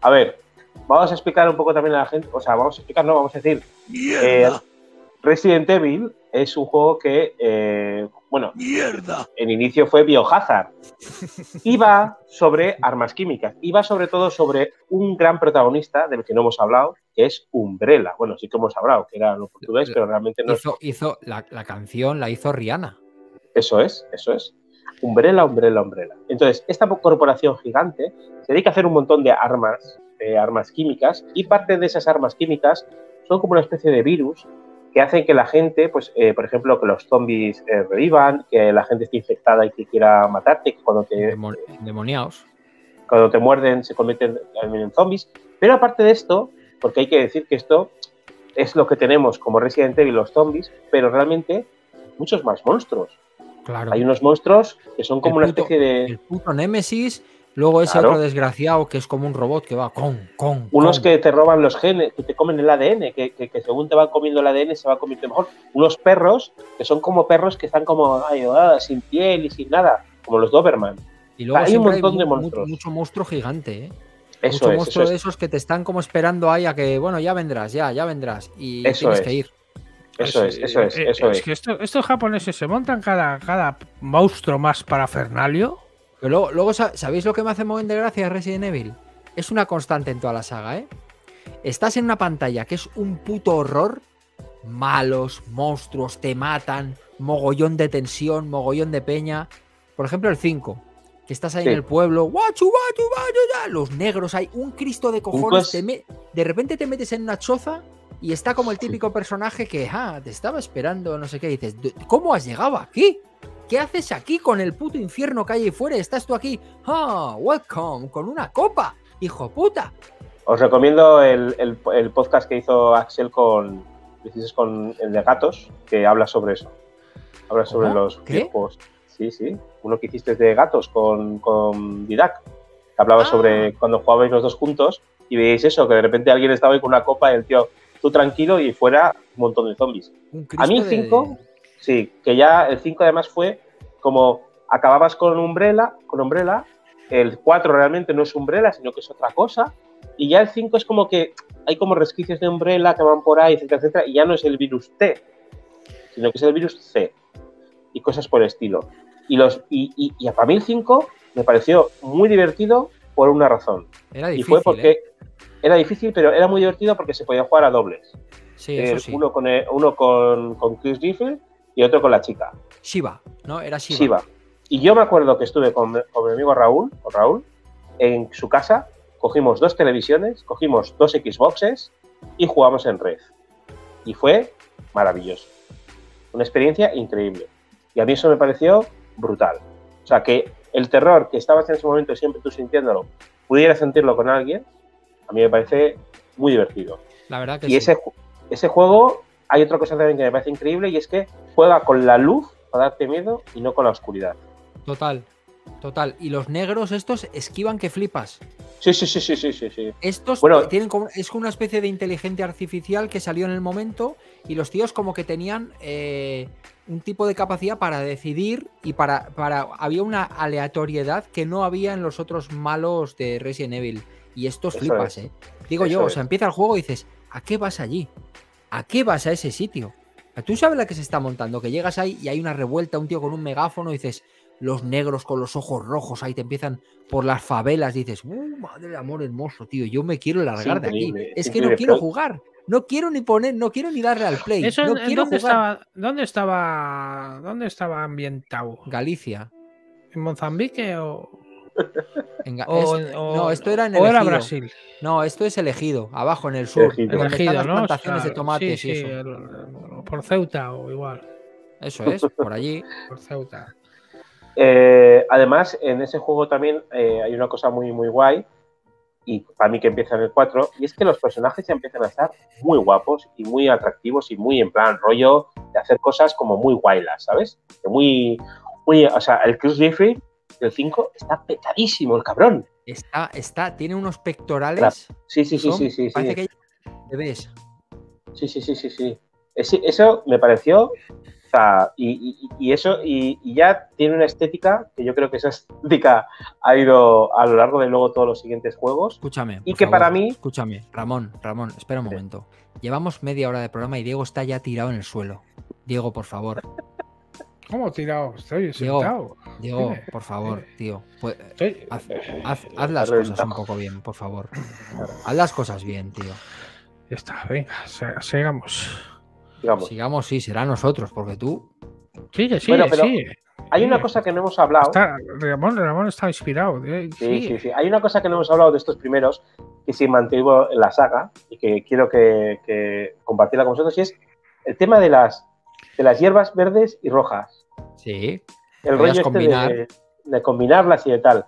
A ver, vamos a explicar un poco también a la gente, o sea, vamos a explicar, no, vamos a decir, ¡Mierda! Resident Evil es un juego que, eh, bueno, ¡Mierda! en inicio fue Biohazard. Iba sobre armas químicas. Iba sobre todo sobre un gran protagonista del que no hemos hablado, que es Umbrella. Bueno, sí que hemos hablado, que era lo portugués, pero realmente no es. Hizo, hizo la, la canción, la hizo Rihanna. Eso es, eso es. Umbrella, Umbrella, Umbrella. Entonces, esta corporación gigante se dedica a hacer un montón de armas, eh, armas químicas, y parte de esas armas químicas son como una especie de virus que hacen que la gente, pues, eh, por ejemplo, que los zombies eh, revivan, que la gente esté infectada y que quiera matarte, que cuando te, Demo- Endemoniados. cuando te muerden se convierten en zombies. Pero aparte de esto, porque hay que decir que esto es lo que tenemos como Resident Evil los zombies, pero realmente muchos más monstruos. Claro. Hay unos monstruos que son como El una puto- especie de... El puto Némesis, Luego ese Claro. otro desgraciado que es como un robot que va con, con. Unos con. que te roban los genes, que te comen el ADN, que, que- que según te van comiendo el ADN se va comiendo mejor. Unos perros que son como perros que están como ay, ah, sin piel y sin nada, como los Doberman. Y luego hay un montón de mu- mu- monstruos. Mucho monstruo gigante, ¿eh? Eso mucho es, monstruo eso de es, esos que te están como esperando ahí a que, bueno, ya vendrás, ya, ya vendrás. Y Eso tienes es. que ir. eso es, eso es, Eh, eso es. que esto- estos japoneses se montan cada, cada monstruo más parafernalio. Pero luego, luego, sa- ¿sabéis lo que me hace muy de gracia de Resident Evil? Es una constante en toda la saga, ¿eh? Estás en una pantalla que es un puto horror. Malos, monstruos, te matan, mogollón de tensión, mogollón de peña. Por ejemplo, el 5, que estás ahí Sí. en el pueblo, guachu, guachu, guachu, ya, los negros, hay un Cristo de cojones. me- de repente te metes en una choza y está como el típico personaje que, ah, te estaba esperando, no sé qué, y dices, "¿De- ¿cómo has llegado aquí? ¿Qué haces aquí con el puto infierno que hay ahí fuera? Estás tú aquí, ah, welcome, con una copa, hijo puta. Os recomiendo el, el- el podcast que hizo Axel con, con el de gatos, que habla sobre eso. Habla sobre ¿Cómo? los ¿Qué? videojuegos. Sí, sí. Uno que hiciste de gatos con, con Didac. Que hablaba Ah. sobre cuando jugabais los dos juntos y veíais eso, que de repente alguien estaba ahí con una copa y el tío, tú tranquilo y fuera un montón de zombies. A mí de- 5, sí, que ya el 5 además fue como acababas con Umbrella, con Umbrella, el 4 realmente no es Umbrella, sino que es otra cosa, y ya el 5 es como que hay como resquicios de Umbrella que van por ahí, etcétera, etcétera, y ya no es el virus T, sino que es el virus C, y cosas por el estilo. Y, los, y, y, y para mí el 5 me pareció muy divertido por una razón, Era y difícil, fue porque ¿eh? era difícil, pero era muy divertido porque se podía jugar a dobles. Sí, eso sí. Uno con, el- uno con, con Chris Riffle y otro con la chica. Shiva, ¿no? Era Shiva. Shiva. Y yo me acuerdo que estuve con, con mi amigo Raúl, con Raúl, en su casa, cogimos dos televisiones, cogimos dos Xboxes y jugamos en red. Y fue maravilloso. Una experiencia increíble. Y a mí eso me pareció brutal. O sea, que el terror que estabas en ese momento siempre tú sintiéndolo, pudieras sentirlo con alguien, a mí me parece muy divertido. La verdad que Y sí. ese, ese juego, hay otra cosa también que me parece increíble y es que juega con la luz para darte miedo y no con la oscuridad. Total, total. Y los negros estos esquivan que flipas. Sí, sí, sí, sí, sí, sí. Estos Bueno- tienen como, es como una especie de inteligencia artificial que salió en el momento y los tíos como que tenían eh, un tipo de capacidad para decidir y para, para... Había una aleatoriedad que no había en los otros malos de Resident Evil. Y estos flipas, es. ¿eh? Digo Eso yo, o sea, empieza el juego y dices, ¿a qué vas allí? ¿A qué vas a ese sitio? Tú sabes la que se está montando, que llegas ahí y hay una revuelta, un tío con un megáfono y dices, los negros con los ojos rojos ahí te empiezan por las favelas, dices, ¡uh, madre de amor hermoso, tío! Yo me quiero largar de aquí. increíble, Es que no quiero jugar, no quiero ni poner, no quiero ni darle al play. ¿Eso no quiero dónde, jugar. estaba, dónde estaba dónde estaba ambientado? Galicia. ¿En Mozambique o, en Ga- o- es- o- no, esto era en o era. Brasil? No, esto es elegido, abajo en el sur. Elegido. donde están Elegido, las ¿no? plantaciones de tomates sí, y sí, eso. el- el- por Ceuta o igual, Eso es, por allí. por Ceuta. Eh, además, en ese juego también eh, hay una cosa muy, muy guay, y para mí que empieza en el 4, y es que los personajes ya empiezan a estar muy guapos y muy atractivos y muy en plan rollo de hacer cosas como muy guaylas, ¿sabes? De muy, muy, o sea, el Chris Jeffrey del 5 está petadísimo, el cabrón. Está, está, tiene unos pectorales. Sí, sí, sí, son- sí, sí. sí. Parece que te ves. Sí, sí, sí, sí, sí. Eso me pareció, o sea, y, y- y eso, y, y ya tiene una estética que yo creo que esa estética ha ido a lo largo de luego todos los siguientes juegos. Escúchame. Y que favor, para mí- Escúchame, Ramón, Ramón, espera un Sí. momento. Llevamos media hora de programa y Diego está ya tirado en el suelo. Diego, por favor. ¿Cómo tirado? Estoy sentado. Diego, por favor, tío. pues, Estoy- haz, haz- haz las cosas un poco bien, por favor. Haz las cosas bien, tío. Ya está, venga, sigamos. Digamos. Sigamos, sí, será nosotros, porque tú. Sigue, sigue, Bueno, pero- sigue. Hay una cosa que no hemos hablado. Está, Ramón, Ramón está inspirado. eh, Sí, sigue. sí, sí. Hay una cosa que no hemos hablado de estos primeros que sí mantuvo en la saga y que quiero que, que compartirla con vosotros y es el tema de las, de las hierbas verdes y rojas. Sí. El rollo este combinar. de, de combinarlas y de tal.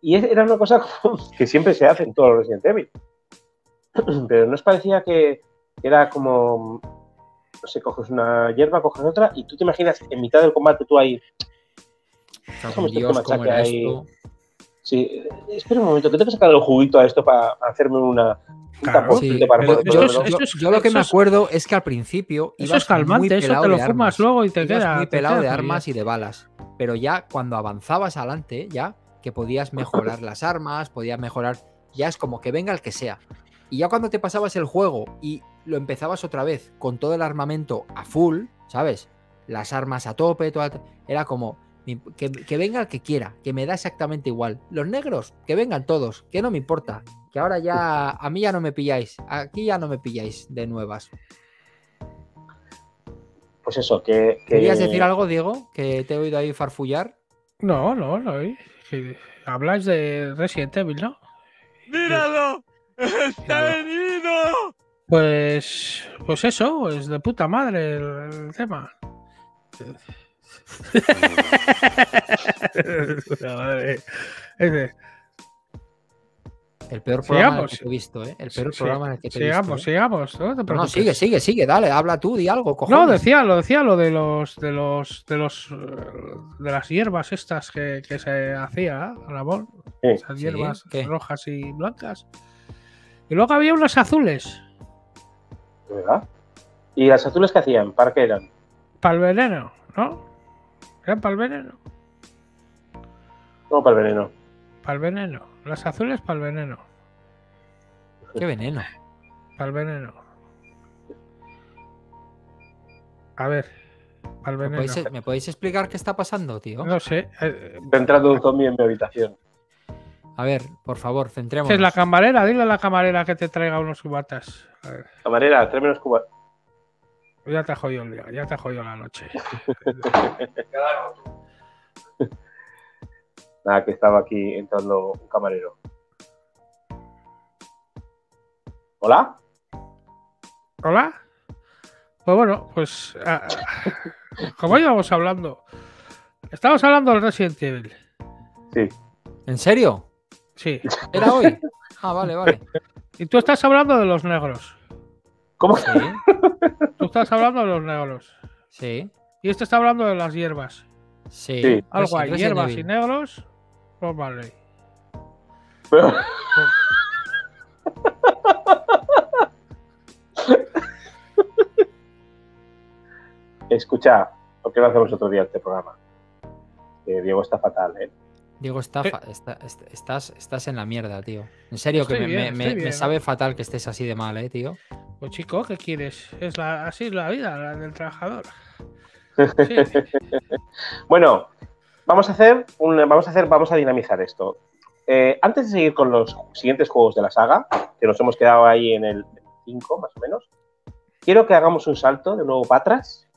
Y era una cosa que siempre se hace en todos los Resident Evil. Pero no os parecía que era como, no sé, coges una hierba, coges otra y tú te imaginas en mitad del combate tú ahí O sea, este Dios, ¿cómo era esto? Sí, espera un momento, que tengo que sacar el juguito a esto para hacerme una. un Claro, taponcito Sí, para pero poder yo, eso yo- es- beberlo. eso es- yo lo que me acuerdo es que al principio Eso ibas es calmante, muy eso te lo fumas armas. luego y te Ibas queda. muy te pelado queda de armas y de balas. Pero ya cuando avanzabas adelante, ya que podías mejorar las armas, podías mejorar, ya es como que venga el que sea. Y ya cuando te pasabas el juego y lo empezabas otra vez con todo el armamento a full, ¿sabes? Las armas a tope, toda- era como que, que venga el que quiera, que me da exactamente igual. Los negros, que vengan todos, que no me importa. Que ahora ya a mí ya no me pilláis, aquí ya no me pilláis de nuevas. Pues eso, que. que- ¿Querías decir algo, Diego? Que te he oído ahí farfullar. No, no, no. Habláis de Resident Evil, ¿no? ¡Míralo! ¡Está venido! Pues, pues eso, es de puta madre el, el tema. El peor programa en el Sigamos. que he visto, ¿eh? El peor sí, programa en el que te he sigamos, visto. ¿eh? sigamos. No, sigue, sigue, sigue, dale, habla tú, di algo, cojones. No, decía, lo decía lo de los de los de los eh, de las hierbas estas que, que se hacía, Ramón. Sí. Esas Sí, hierbas ¿qué? rojas y blancas. Y luego había unas azules, ¿Verdad? ¿Y las azules que hacían? ¿Para qué eran? para el veneno, ¿no? Eran para el veneno. No, para el veneno. Para el veneno. Las azules para el veneno. Qué veneno. Para el veneno. A ver. Para el ¿Me podéis, me podéis explicar qué está pasando, tío? No sé. eh, Está entrando un zombie en mi habitación. A ver, por favor, centrémonos. ¿qué es la camarera? Dile a la camarera que te traiga unos cubatas. A ver. Camarera, tráeme unos cubas. Ya te ha jodido el día, ya te ha jodido la noche. Nada, que estaba aquí entrando un camarero. ¿Hola? ¿Hola? Pues bueno, pues ah, como íbamos hablando, estamos hablando del Resident Evil. Sí. ¿En serio? Sí. ¿Era hoy? Ah, vale, vale. Y tú estás hablando de los negros. ¿Cómo? Sí, Tú estás hablando de los negros. sí, Y este está hablando de las hierbas. sí. Sí. Algo hay, Resident hierbas Evil. y negros. Pues vale. Pero- Escucha, ¿por qué no hacemos otro día este programa? Que Diego está fatal, ¿eh? Diego, está Eh. está- estás, estás en la mierda, tío. En serio, que Estoy me, bien, me- sabe fatal que estés así de mal, eh, tío. Pues chico, ¿qué quieres? Es la, así es la vida, la del trabajador. Sí. Bueno, vamos a hacer, un- vamos a hacer, vamos a dinamizar esto. Eh, antes de seguir con los siguientes juegos de la saga, que nos hemos quedado ahí en el 5 más o menos, quiero que hagamos un salto de nuevo para atrás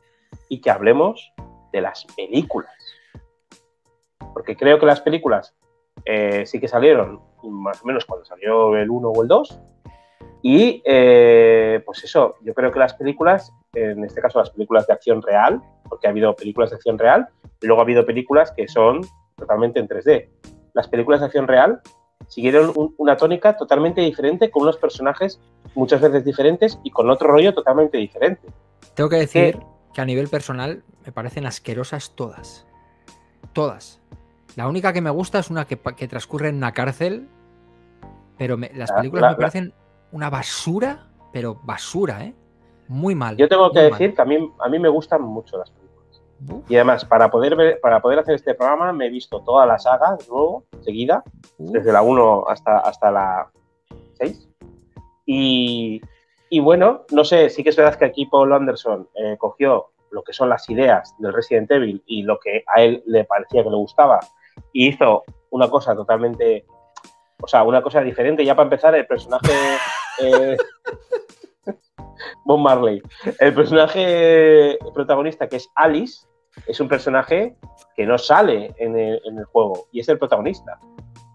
y que hablemos de las películas. Porque creo que las películas eh, sí que salieron más o menos cuando salió el 1 o el 2. Y eh, pues eso, yo creo que las películas, en este caso las películas de acción real, porque ha habido películas de acción real y luego ha habido películas que son totalmente en 3D. Las películas de acción real siguieron un- una tónica totalmente diferente, con unos personajes muchas veces diferentes y con otro rollo totalmente diferente. Tengo que decir que a nivel personal me parecen asquerosas todas. Todas. La única que me gusta es una que, transcurre en una cárcel, pero me- las La- películas la- me la- parecen una basura, pero basura, ¿eh? Muy mal. Yo tengo que mal. decir que a mí, a mí me gustan mucho las películas. Uf, Y además, para poder, ver, para poder hacer este programa, me he visto toda la saga de nuevo, seguida, uf. desde la 1 hasta, hasta la 6. Y, y bueno, no sé, sí que es verdad que aquí Paul Anderson eh, cogió lo que son las ideas del Resident Evil y lo que a él le parecía que le gustaba y hizo una cosa totalmente, o sea, una cosa diferente. Ya para empezar, el personaje... eh, Bob Marley. El personaje protagonista, que es Alice, es un personaje que no sale en el, en el juego y es el protagonista.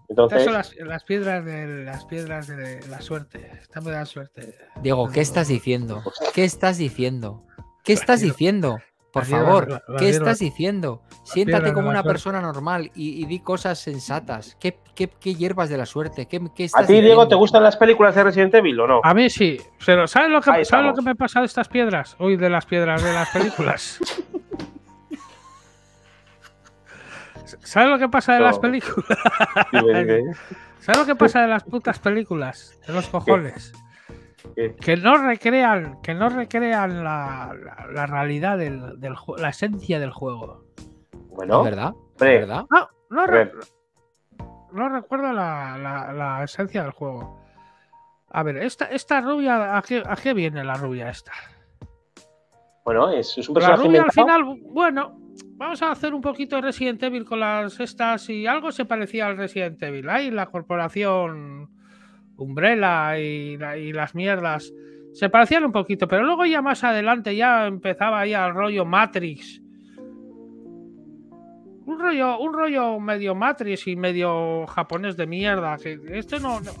Estas Entonces, son las, las piedras de las piedras de la suerte. Esta me da suerte. Diego, ¿qué estás diciendo? ¿Qué estás diciendo? ¿Qué estás diciendo? Por favor, la- ¿qué estás diciendo? Siéntate como una persona normal y, y di cosas sensatas. ¿Qué, qué, qué hierbas de la suerte? ¿Qué, qué ¿a estás ti, Diego, diciendo? te gustan las películas de Resident Evil o no? A mí sí, pero ¿sabes lo que, ¿sabes lo que me pasa de estas piedras? Uy, de las piedras de las películas. ¿Sabes lo que pasa de las películas? ¿Sabes lo que pasa de las putas películas? De los cojones. ¿Qué? Que no recrean, que no recrean la, la- la realidad del, del la esencia del juego. Bueno, ¿Es verdad? hombre, ¿Es verdad? No, no, re- recuerdo la, la- la esencia del juego. A ver, esta, esta rubia, ¿a qué, a qué viene la rubia esta? bueno, es, es un La personaje rubia al final, bueno, vamos a hacer un poquito de Resident Evil con las estas y algo se parecía al Resident Evil. Ahí la corporación Umbrella y, la- y las mierdas se parecían un poquito, pero luego ya más adelante ya empezaba ya el rollo Matrix. Un rollo, un rollo medio Matrix y medio japonés de mierda. Que esto no, no-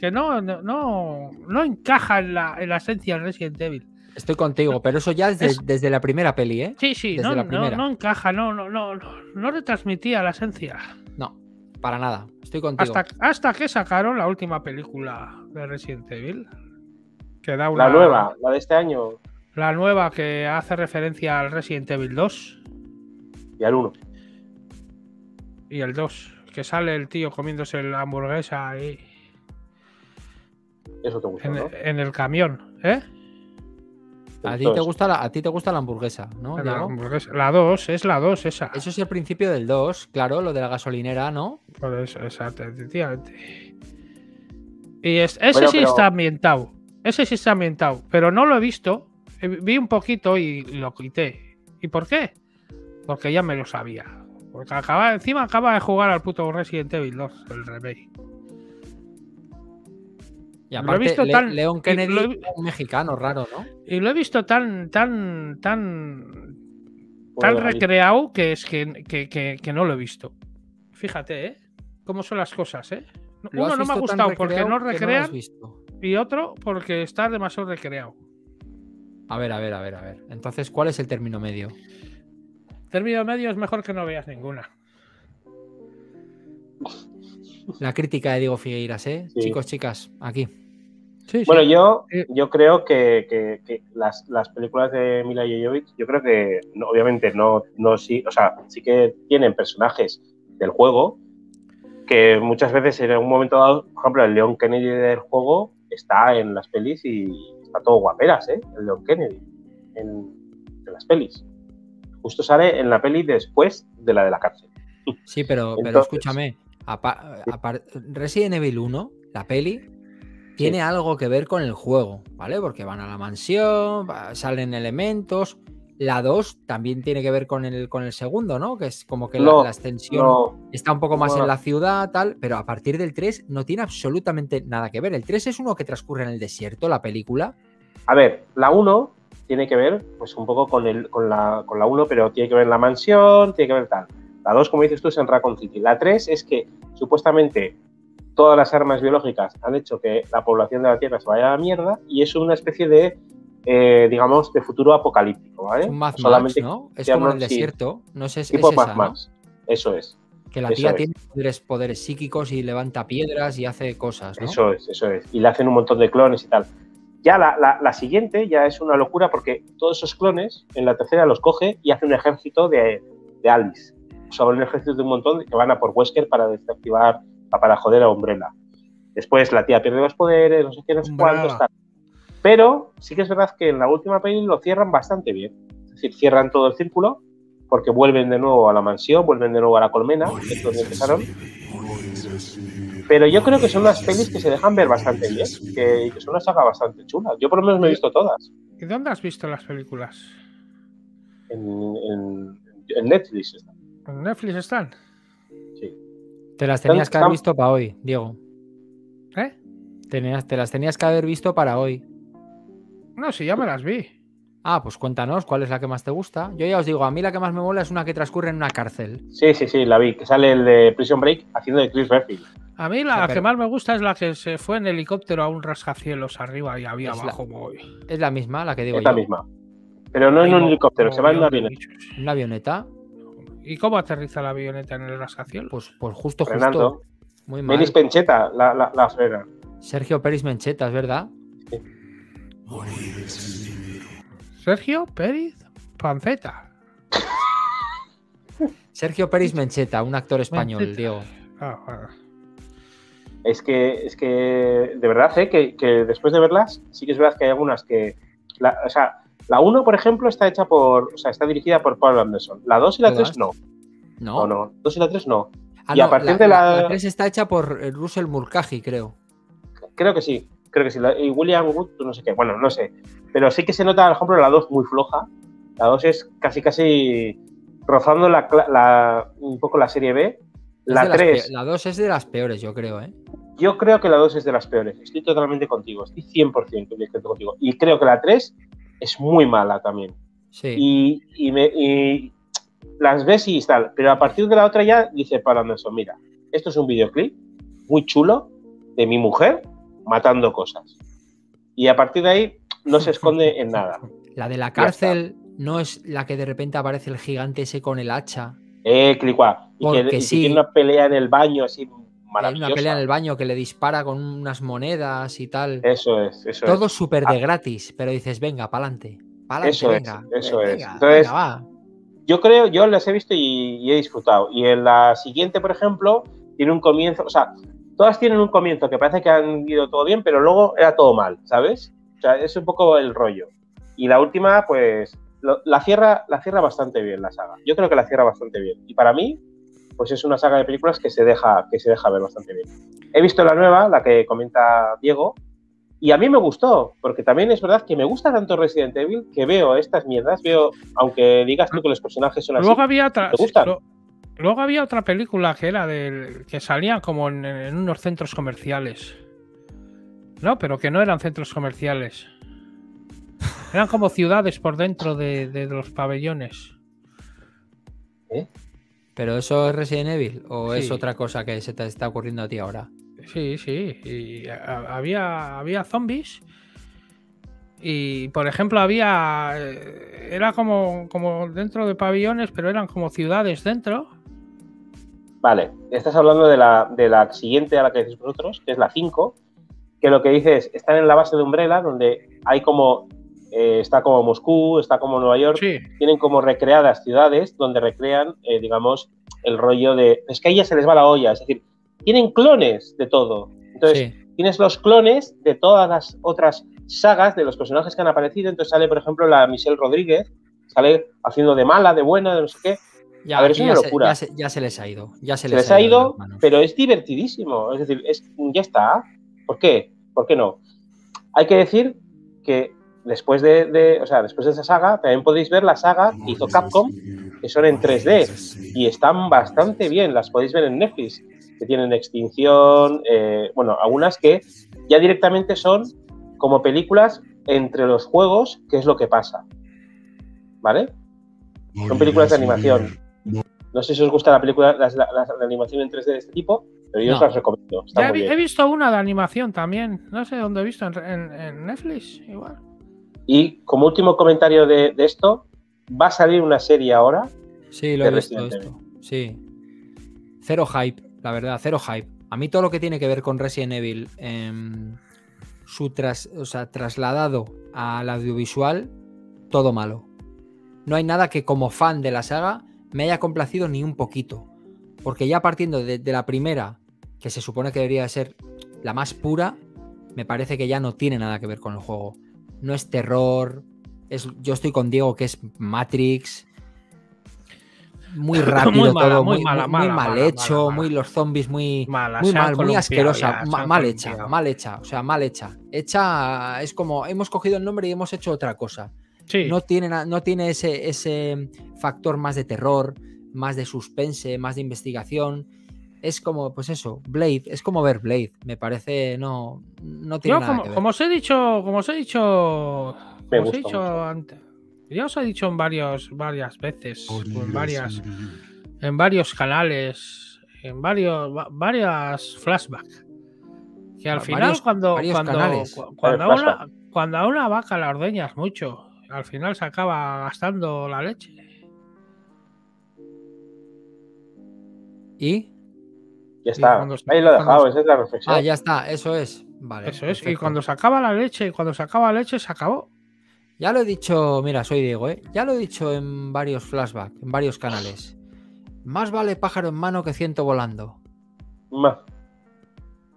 que no, no, no, encaja en la, en la esencia del Resident Evil. Estoy contigo, pero eso ya desde, Es- desde la primera peli, ¿eh? Sí, sí, Desde no, la no, primera. no encaja, no, no, no, no, no retransmitía la esencia. Para nada. Estoy contigo. Hasta, hasta que sacaron la última película de Resident Evil. Que da una, La nueva, la de este año La nueva que hace referencia al Resident Evil 2 y al 1. y el 2. Que sale el tío comiéndose la hamburguesa ahí Eso te gusta, en, ¿no? en el camión, ¿eh? A ti, te gusta la, a ti te gusta la hamburguesa, ¿no? La, hamburguesa- la 2, es la 2 esa. Eso es el principio del 2, claro, lo de la gasolinera, ¿no? Por eso, exacto, efectivamente. Y es- ese Bueno, sí pero- está ambientado. Ese sí está ambientado. Pero no lo he visto. Eh, Vi un poquito y lo quité. ¿Y por qué? Porque ya me lo sabía. Porque acaba, encima acaba de jugar al puto Resident Evil 2, el remake. Y Lo he visto Le- tan- Leon y Kennedy, lo he- un mexicano raro, ¿no? Y lo he visto tan, tan, tan, tan recreado que es que, que- que- que no lo he visto. Fíjate, ¿eh? Cómo son las cosas, ¿eh? Uno no me ha gustado porque no recrean visto. y otro porque está demasiado recreado. A ver, a ver, a ver, a ver. Entonces, ¿cuál es el término medio? Término medio es mejor que no veas ninguna. La crítica de Diego Figueiras, ¿eh? Sí. Chicos, chicas, aquí. Sí, Bueno, yo, Eh. yo creo que, que- que las, las películas de Mila Jovovich, yo creo que no- obviamente no, no sí, o sea, sí que tienen personajes del juego que muchas veces en un momento dado, por ejemplo, el Leon Kennedy del juego está en las pelis y está todo guaperas, ¿eh? El Leon Kennedy en, en las pelis. Justo sale en la peli después de la de la cárcel. Sí, pero, escúchame. Apar- Resident Evil 1, la peli, tiene algo que ver con el juego, ¿vale? Porque van a la mansión, salen elementos. La 2 también tiene que ver con el, con el segundo, ¿no? Que es como que la- No, la, extensión No, está un poco más no. en la ciudad, tal, pero a partir del 3 no tiene absolutamente nada que ver. El 3 es uno que transcurre en el desierto, la película. A ver, la 1 tiene que ver pues un poco con, el, con, la, con la 1, pero tiene que ver la mansión, tiene que ver tal. La 2, como dices tú, es en Raccoon City. La 3 es que supuestamente todas las armas biológicas han hecho que la población de la Tierra se vaya a la mierda y es una especie de, eh, digamos, de futuro apocalíptico, ¿vale? Un Mad Max, Solamente ¿no? Es como el sí. desierto. No sé, es, tipo es Mad esa, ¿no? Max. Eso es, Que la tía tiene poderes, poderes psíquicos y levanta piedras y hace cosas, ¿no? eso es, eso es. Y le hacen un montón de clones y tal. Ya la, la- la siguiente ya es una locura porque todos esos clones en la tercera los coge y hace un ejército de, de Alice. O sea, un ejército de un montón que van a por Wesker para desactivar, para joder a Umbrella. Después la tía pierde los poderes, no sé qué, no sé cuántos, tal. Pero sí que es verdad que en la última peli lo cierran bastante bien. Es decir, cierran todo el círculo porque vuelven de nuevo a la mansión, vuelven de nuevo a la colmena, que es donde empezaron. Pero yo creo que son unas pelis que se dejan ver bastante bien, que, que son una saga bastante chula. Yo por lo menos me he visto todas ¿Y dónde has visto las películas? en, en- en Netflix. están. ¿En Netflix están? Te las tenías que haber visto para hoy, Diego. ¿Eh? Tenías, te las tenías que haber visto para hoy. No, sí, ya me las vi. Ah, pues cuéntanos cuál es la que más te gusta. Yo ya os digo, a mí la que más me mola es una que transcurre en una cárcel. Sí, sí, sí, la vi, que sale el de Prison Break haciendo de Chris Redfield. A mí O la que pero- más me gusta es la que se fue en helicóptero a un rascacielos arriba y había Es la- abajo. muy- Es la misma, la que digo Es la misma. Pero no en un helicóptero, se va en una avioneta. Una avioneta, ¿Y cómo aterriza la avioneta en el rascacielos? pues, pues justo, Frenando. justo. Muy mal. Melis Pencheta, la, la, la frena. Sergio Peris Mencheta, ¿es verdad? Sergio Pérez Panceta. Sergio Peris Mencheta, un actor español, Mencheta. Diego. Ah, bueno. Es que, es que de verdad, ¿eh? que, que después de verlas, sí que es verdad que hay algunas que. la- o sea, la 1, por ejemplo, está hecha por. O sea, está dirigida por Paul Anderson. La 2 y la ¿Todas? 3 no. No, No, no. 2 y la 3 no. Ah, Y a no, partir de la- la 3 está hecha por eh, Russell Mulcahy, creo. Creo que sí. Creo que sí. La- y William Wood, no sé qué. Bueno, no sé. Pero sí que se nota, por ejemplo, la 2 muy floja. La 2 es casi, casi rozando la, la- un poco la serie B. La de las 3, pe- La 2 es de las peores, yo creo, ¿eh? yo creo que la 2 es de las peores. Estoy totalmente contigo. Estoy 100% de acuerdo contigo. Y creo que la 3 es muy mala también. Sí. Y, y me- y las ves y tal. Pero a partir de la otra ya dice para Anderson, mira, esto es un videoclip muy chulo de mi mujer matando cosas. Y a partir de ahí no se esconde en nada. La de la cárcel no es la que de repente aparece el gigante ese con el hacha. Eh, clicua. Y que, tiene una pelea en el baño así Hay una pelea en el baño que le dispara con unas monedas y tal. Eso es, eso Todo es. súper Ah. de gratis, pero dices, venga, pa'lante. Pa'lante, Eso es, venga. eso venga, es. venga, Entonces, va. Yo creo, yo las he visto y, y he disfrutado. Y en la siguiente, por ejemplo, tiene un comienzo, o sea, todas tienen un comienzo que parece que han ido todo bien, pero luego era todo mal, ¿sabes? O sea, es un poco el rollo. Y la última, pues, lo- la cierra, la cierra bastante bien la saga. Yo creo que la cierra bastante bien. Y para mí, pues es una saga de películas que se deja, que se deja ver bastante bien. He visto la nueva, la que comenta Diego, y a mí me gustó, porque también es verdad que me gusta tanto Resident Evil que veo estas mierdas, veo, aunque digas tú que los personajes son así, Luego había otra. ¿Te gustan? lo- Luego había otra película que era del. que salía como en, en unos centros comerciales. No, pero que no eran centros comerciales. Eran como ciudades por dentro de, de los pabellones. ¿Pero eso es Resident Evil o es otra cosa que se te está ocurriendo a ti ahora? Sí, sí. Y había, había zombies. Y por ejemplo, había. eh, Era como, como dentro de pabellones, pero eran como ciudades dentro. Vale, estás hablando de la, de la siguiente a la que decís vosotros, que es la 5, que lo que dice es, están en la base de Umbrella, donde hay como, eh, está como Moscú, está como Nueva York, Sí. tienen como recreadas ciudades donde recrean, eh, digamos, el rollo de, es que a ellas se les va la olla, es decir, tienen clones de todo. Entonces, Sí. tienes los clones de todas las otras sagas de los personajes que han aparecido, entonces sale, por ejemplo, la Michelle Rodríguez, sale haciendo de mala, de buena, de no sé qué, Ya, A ver, es una ya, se, locura. ya se- ya se les ha ido. Ya se, se les ha ido, pero es divertidísimo. Es decir, es, ya está. ¿Por qué? ¿Por qué no? Hay que decir que después de, de- o sea, después de esa saga, también podéis ver la saga que hizo Capcom, que son en 3D y están bastante bien. Las podéis ver en Netflix, que tienen extinción, eh, bueno, algunas que ya directamente son como películas entre los juegos, que es lo que pasa. ¿Vale? Son películas de animación. No sé si os gusta la película, las- la, la- la animación en 3D de este tipo, pero yo os las recomiendo. Está Ya he, muy vi- bien. he visto una de animación también. No sé dónde he visto. En, en- en Netflix, igual. Y como último comentario de, de esto, va a salir una serie ahora. Sí, lo he visto esto. Sí. Cero hype, la verdad, cero hype. A mí todo lo que tiene que ver con Resident Evil, em, su tras, o sea, trasladado al audiovisual, todo malo. No hay nada que como fan de la saga me haya complacido ni un poquito. Porque ya partiendo de, de la primera, que se supone que debería ser la más pura, me parece que ya no tiene nada que ver con el juego. No es terror. Es, yo estoy con Diego, que es Matrix. Muy rápido Muy mala, todo, muy muy, mala, muy- muy mala, mal hecho, muy los zombies, muy, muy mal, muy asquerosa, ma- mal hecha, mal hecha, o sea, mal hecha. Hecha es como hemos cogido el nombre y hemos hecho otra cosa. Sí. No tiene, no tiene ese, ese factor más de terror, más de suspense, más de investigación. Es como, pues eso, Blade, es como ver Blade. Me parece, no, no tiene Yo, nada como, que ver. como os he dicho, como os he dicho, Me como os he dicho antes, ya os he dicho en varios, varias veces, en varias, en varios canales, en varios, va- varias flashbacks, que al Va- final varios- cuando, varios cuando, a una, cuando a una vaca la ordeñas mucho, al final se acaba gastando la leche. ¿Y? Ya está. Ahí lo he cuando- dejado, esa es la reflexión. Ah, ya está, eso es. Vale. Eso es. Y perfecto. cuando se acaba la leche, cuando se acaba la leche, se acabó. Ya lo he dicho, mira, soy Diego, ¿eh? Ya lo he dicho en varios flashbacks, en varios canales. más vale pájaro en mano que ciento volando. Ma-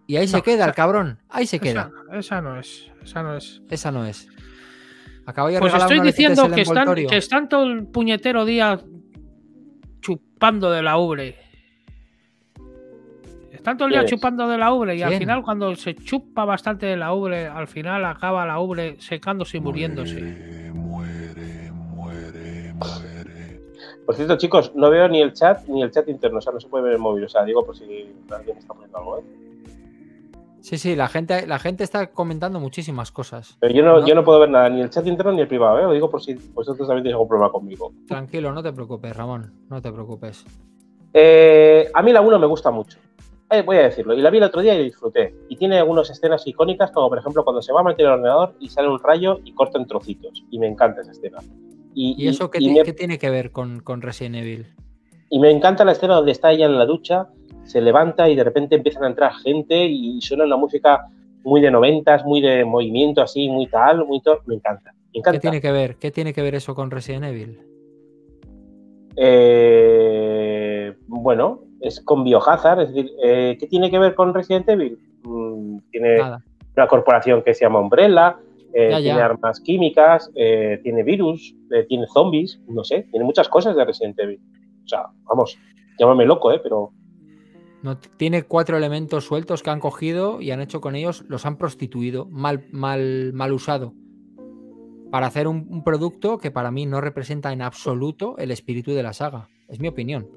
Y ahí se queda esa- el cabrón. Ahí se queda. Esa, esa no es. Esa no es. Esa no es. Acabo de Pues estoy diciendo que están, que están todo el puñetero día chupando de la ubre. Están todo el día chupando de la ubre y al final cuando se chupa bastante de la ubre, al final acaba la ubre secándose y muriéndose. Muere, muere, muere, muere. Por cierto, chicos, no veo ni el chat ni el chat interno, o sea, no se puede ver el móvil, o sea, digo por si alguien está poniendo algo, ¿eh? Sí, sí, la gente, la gente está comentando muchísimas cosas. Pero yo no, No. yo no puedo ver nada, ni el chat interno ni el privado, ¿eh? Lo digo por si vosotros también tenéis algún problema conmigo. Tranquilo, no te preocupes, Ramón. No te preocupes. Eh, a mí la 1 me gusta mucho. Eh, voy a decirlo. Y la vi el otro día y disfruté. Y tiene algunas escenas icónicas, como por ejemplo cuando se va a meter el ordenador y sale un rayo y corta en trocitos. Y me encanta esa escena. Y, ¿Y eso qué, y ti- me, qué tiene que ver con, con Resident Evil? y me encanta la escena donde está ella en la ducha, se levanta y de repente empiezan a entrar gente y suena una música muy de noventas, muy de movimiento así, muy tal, muy to- Me encanta. Me ¿Qué tiene que ver? ¿Qué tiene que ver eso con Resident Evil? Eh, bueno, es con Biohazard, es decir, eh, ¿qué tiene que ver con Resident Evil? Mm, tiene Nada. una corporación que se llama Umbrella, eh, Ya, ya. tiene armas químicas, eh, tiene virus, tiene zombies, no sé, tiene muchas cosas de Resident Evil. O sea, vamos, llámame loco, ¿eh? Pero No, tiene cuatro elementos sueltos que han cogido y han hecho con ellos, los han prostituido, mal, mal, mal usado. Para hacer un, un producto que para mí no representa en absoluto el espíritu de la saga. Es mi opinión.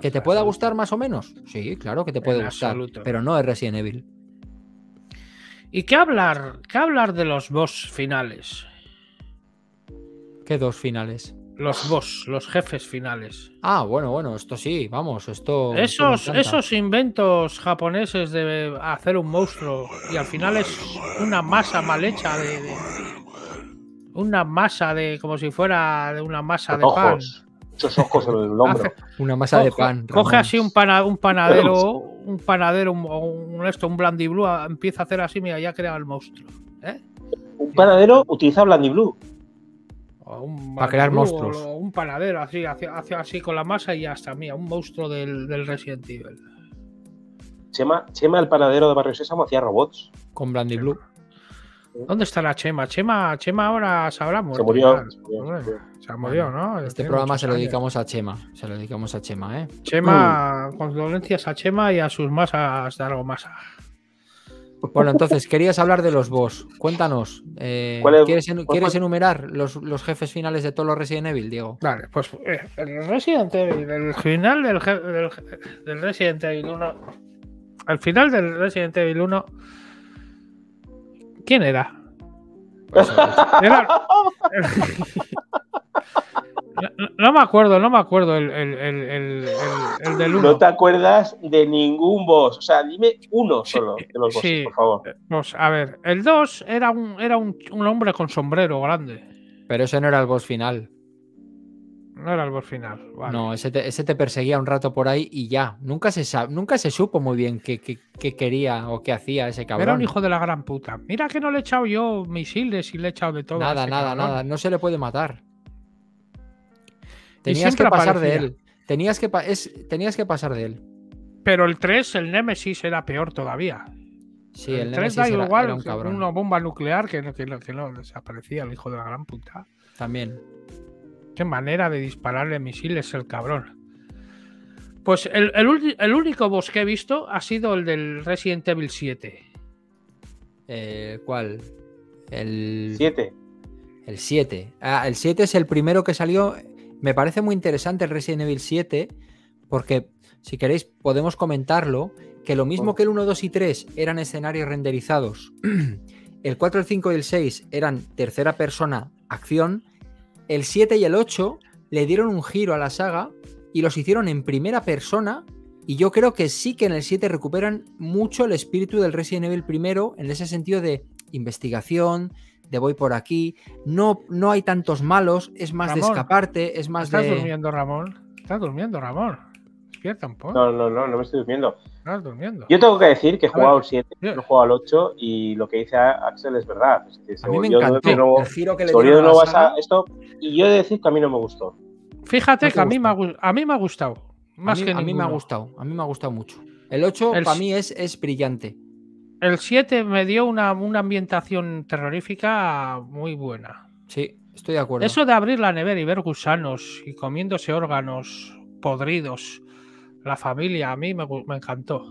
¿Que te pueda gustar más o menos? Sí, claro que te puede En gustar. absoluto. Pero no es Resident Evil. ¿Y qué hablar, qué hablar de los boss finales? ¿Qué dos finales? Los boss, los jefes finales. Ah, bueno, bueno, esto sí, vamos, esto. Esos, esos inventos japoneses de hacer un monstruo y al final es una masa mal hecha de, de- una masa de como si fuera de una masa de pan. ojos, muchos ojos en el hombro. Hace- Una masa de pan. coge Ramón. así un, pana- un panadero, un panadero, un, un esto, un blandy blue, empieza a hacer así, mira, ya crea el monstruo. ¿eh? Un panadero utiliza Blandy Blue. O un Para crear monstruos. O un panadero así, hace, hace así con la masa y ya está, mira, un monstruo del, del Resident Evil. Chema, Chema, el panadero de Barrio Sésamo, hacía robots. Con Blandy Blue. ¿Dónde está la Chema? Chema, Chema ahora se habrá muerto. Se murió. se murió, Hombre, se murió. Se murió, ¿no? Este Tiene programa se lo años. dedicamos a Chema. Se lo dedicamos a Chema, ¿eh? Chema, condolencias a Chema y a sus masas de algo masa. Bueno, entonces, querías hablar de los boss. Cuéntanos. eh, ¿Cuál es- ¿Quieres, quieres enumerar los, los jefes finales de todos los Resident Evil, Diego? Vale, pues eh, el Resident Evil, el final del, del Resident Evil 1. Al final del Resident Evil 1. ¿Quién era? Pues, Era- no, me acuerdo, no me acuerdo el, el, el, el, el- el del 1. No te acuerdas de ningún boss. O sea, dime uno Sí, solo de los bosses, sí. por favor. Pues a ver, el 2 era un, era un, un hombre con sombrero grande. pero ese no era el boss final. No era el boss final. vale. No, ese te, ese te perseguía un rato por ahí y ya. Nunca se, nunca se supo muy bien qué, qué- qué quería o qué hacía ese cabrón. Era un hijo de la gran puta. Mira que no le he echado yo misiles y le he echado de todo. a nada, ese nada, cabrón. nada. No se le puede matar. Tenías que pasar de él. Tenías que, es, tenías que pasar de él. Pero el 3, el Nemesis, era peor todavía. Sí, el, el 3 Nemesis da igual era un que cabrón. una bomba nuclear que no, que, no, que no desaparecía el hijo de la gran puta. También. Qué manera de dispararle misiles el cabrón. Pues el, el el único boss que he visto ha sido el del Resident Evil 7. Eh, ¿Cuál? El Siete. El 7. Ah, el 7 es el primero que salió. Me parece muy interesante el Resident Evil 7 porque, si queréis, podemos comentarlo, que lo mismo que el 1, 2 y 3 eran escenarios renderizados, el 4, el 5 y el 6 eran tercera persona acción, el 7 y el 8 le dieron un giro a la saga y los hicieron en primera persona y yo creo que sí que en el 7 recuperan mucho el espíritu del Resident Evil primero en ese sentido de investigación, de voy por aquí, no, no hay tantos malos, es más de escaparte, es más ¿Estás de... durmiendo, Ramón? ¿Estás durmiendo, Ramón? Despierta un poco. No, no, no, no me estoy durmiendo. ¿Estás durmiendo? Yo tengo que decir que he jugado al 7, yo- no he jugado al 8 y lo que dice Axel es verdad. Es que se A mí me de encantó nuevo- el giro que le a esto y yo he de decir que a mí no me gustó. Fíjate ¿No te que a mí, me ha, gusta? gu- a mí me ha gustado. A Más mí, que a mí me ha gustado, a mí me ha gustado mucho. El 8 El para mí es, es brillante. El 7 me dio una, una ambientación terrorífica muy buena. Sí, estoy de acuerdo. Eso de abrir la nevera y ver gusanos y comiéndose órganos podridos, la familia, a mí me, me encantó.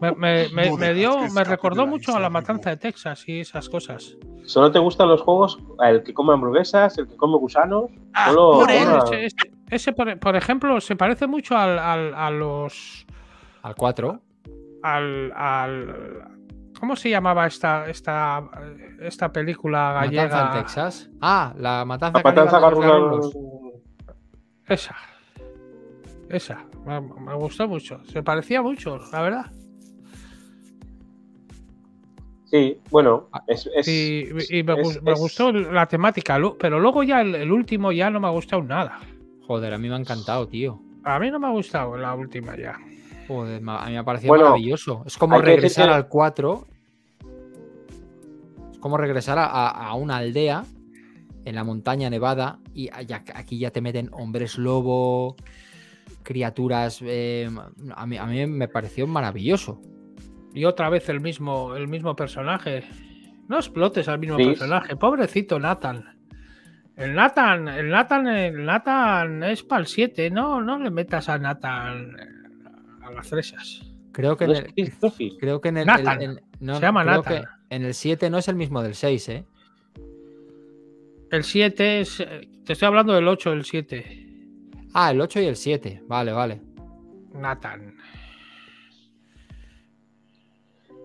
Me, me- me- No me dio, me recordó mucho a la matanza de. Texas y esas cosas. ¿Solo te gustan los juegos el que come hamburguesas, el que come gusanos? Ah, Solo- por él. Ese, ese- ese, por, por ejemplo, se parece mucho al, al- a los. Al 4. Al, al- ¿Cómo se llamaba esta, esta, esta película gallega? Matanza en Texas. Ah, la matanza, La matanza de los. Esa. Esa. Me, me gustó mucho. Se parecía mucho, la verdad. Sí, bueno, es, es- Y, y me, es- gustó la temática, pero luego ya el, el último ya no me ha gustado nada. Joder, a mí me ha encantado, tío. A mí no me ha gustado la última ya. Joder, a mí me ha parecido Bueno, maravilloso. Es como regresar que- al 4. Es como regresar a, a- una aldea en la montaña nevada y aquí ya te meten hombres lobo, criaturas. eh, a, mí, a mí me pareció maravilloso. Y otra vez el mismo, el mismo personaje. No explotes al mismo Sí. personaje. Pobrecito Nathan. El Nathan, el Nathan, el Nathan es para el 7, no, no le metas a Nathan eh, a las fresas. Creo que en ¿No es el, creo que en el, Nathan. el- el- no, Se llama creo Nathan. que en el 7 no es el mismo del 6, ¿eh? El 7 es. eh, Te estoy hablando del 8, el 7. Ah, el 8 y el 7. Vale, vale. Nathan.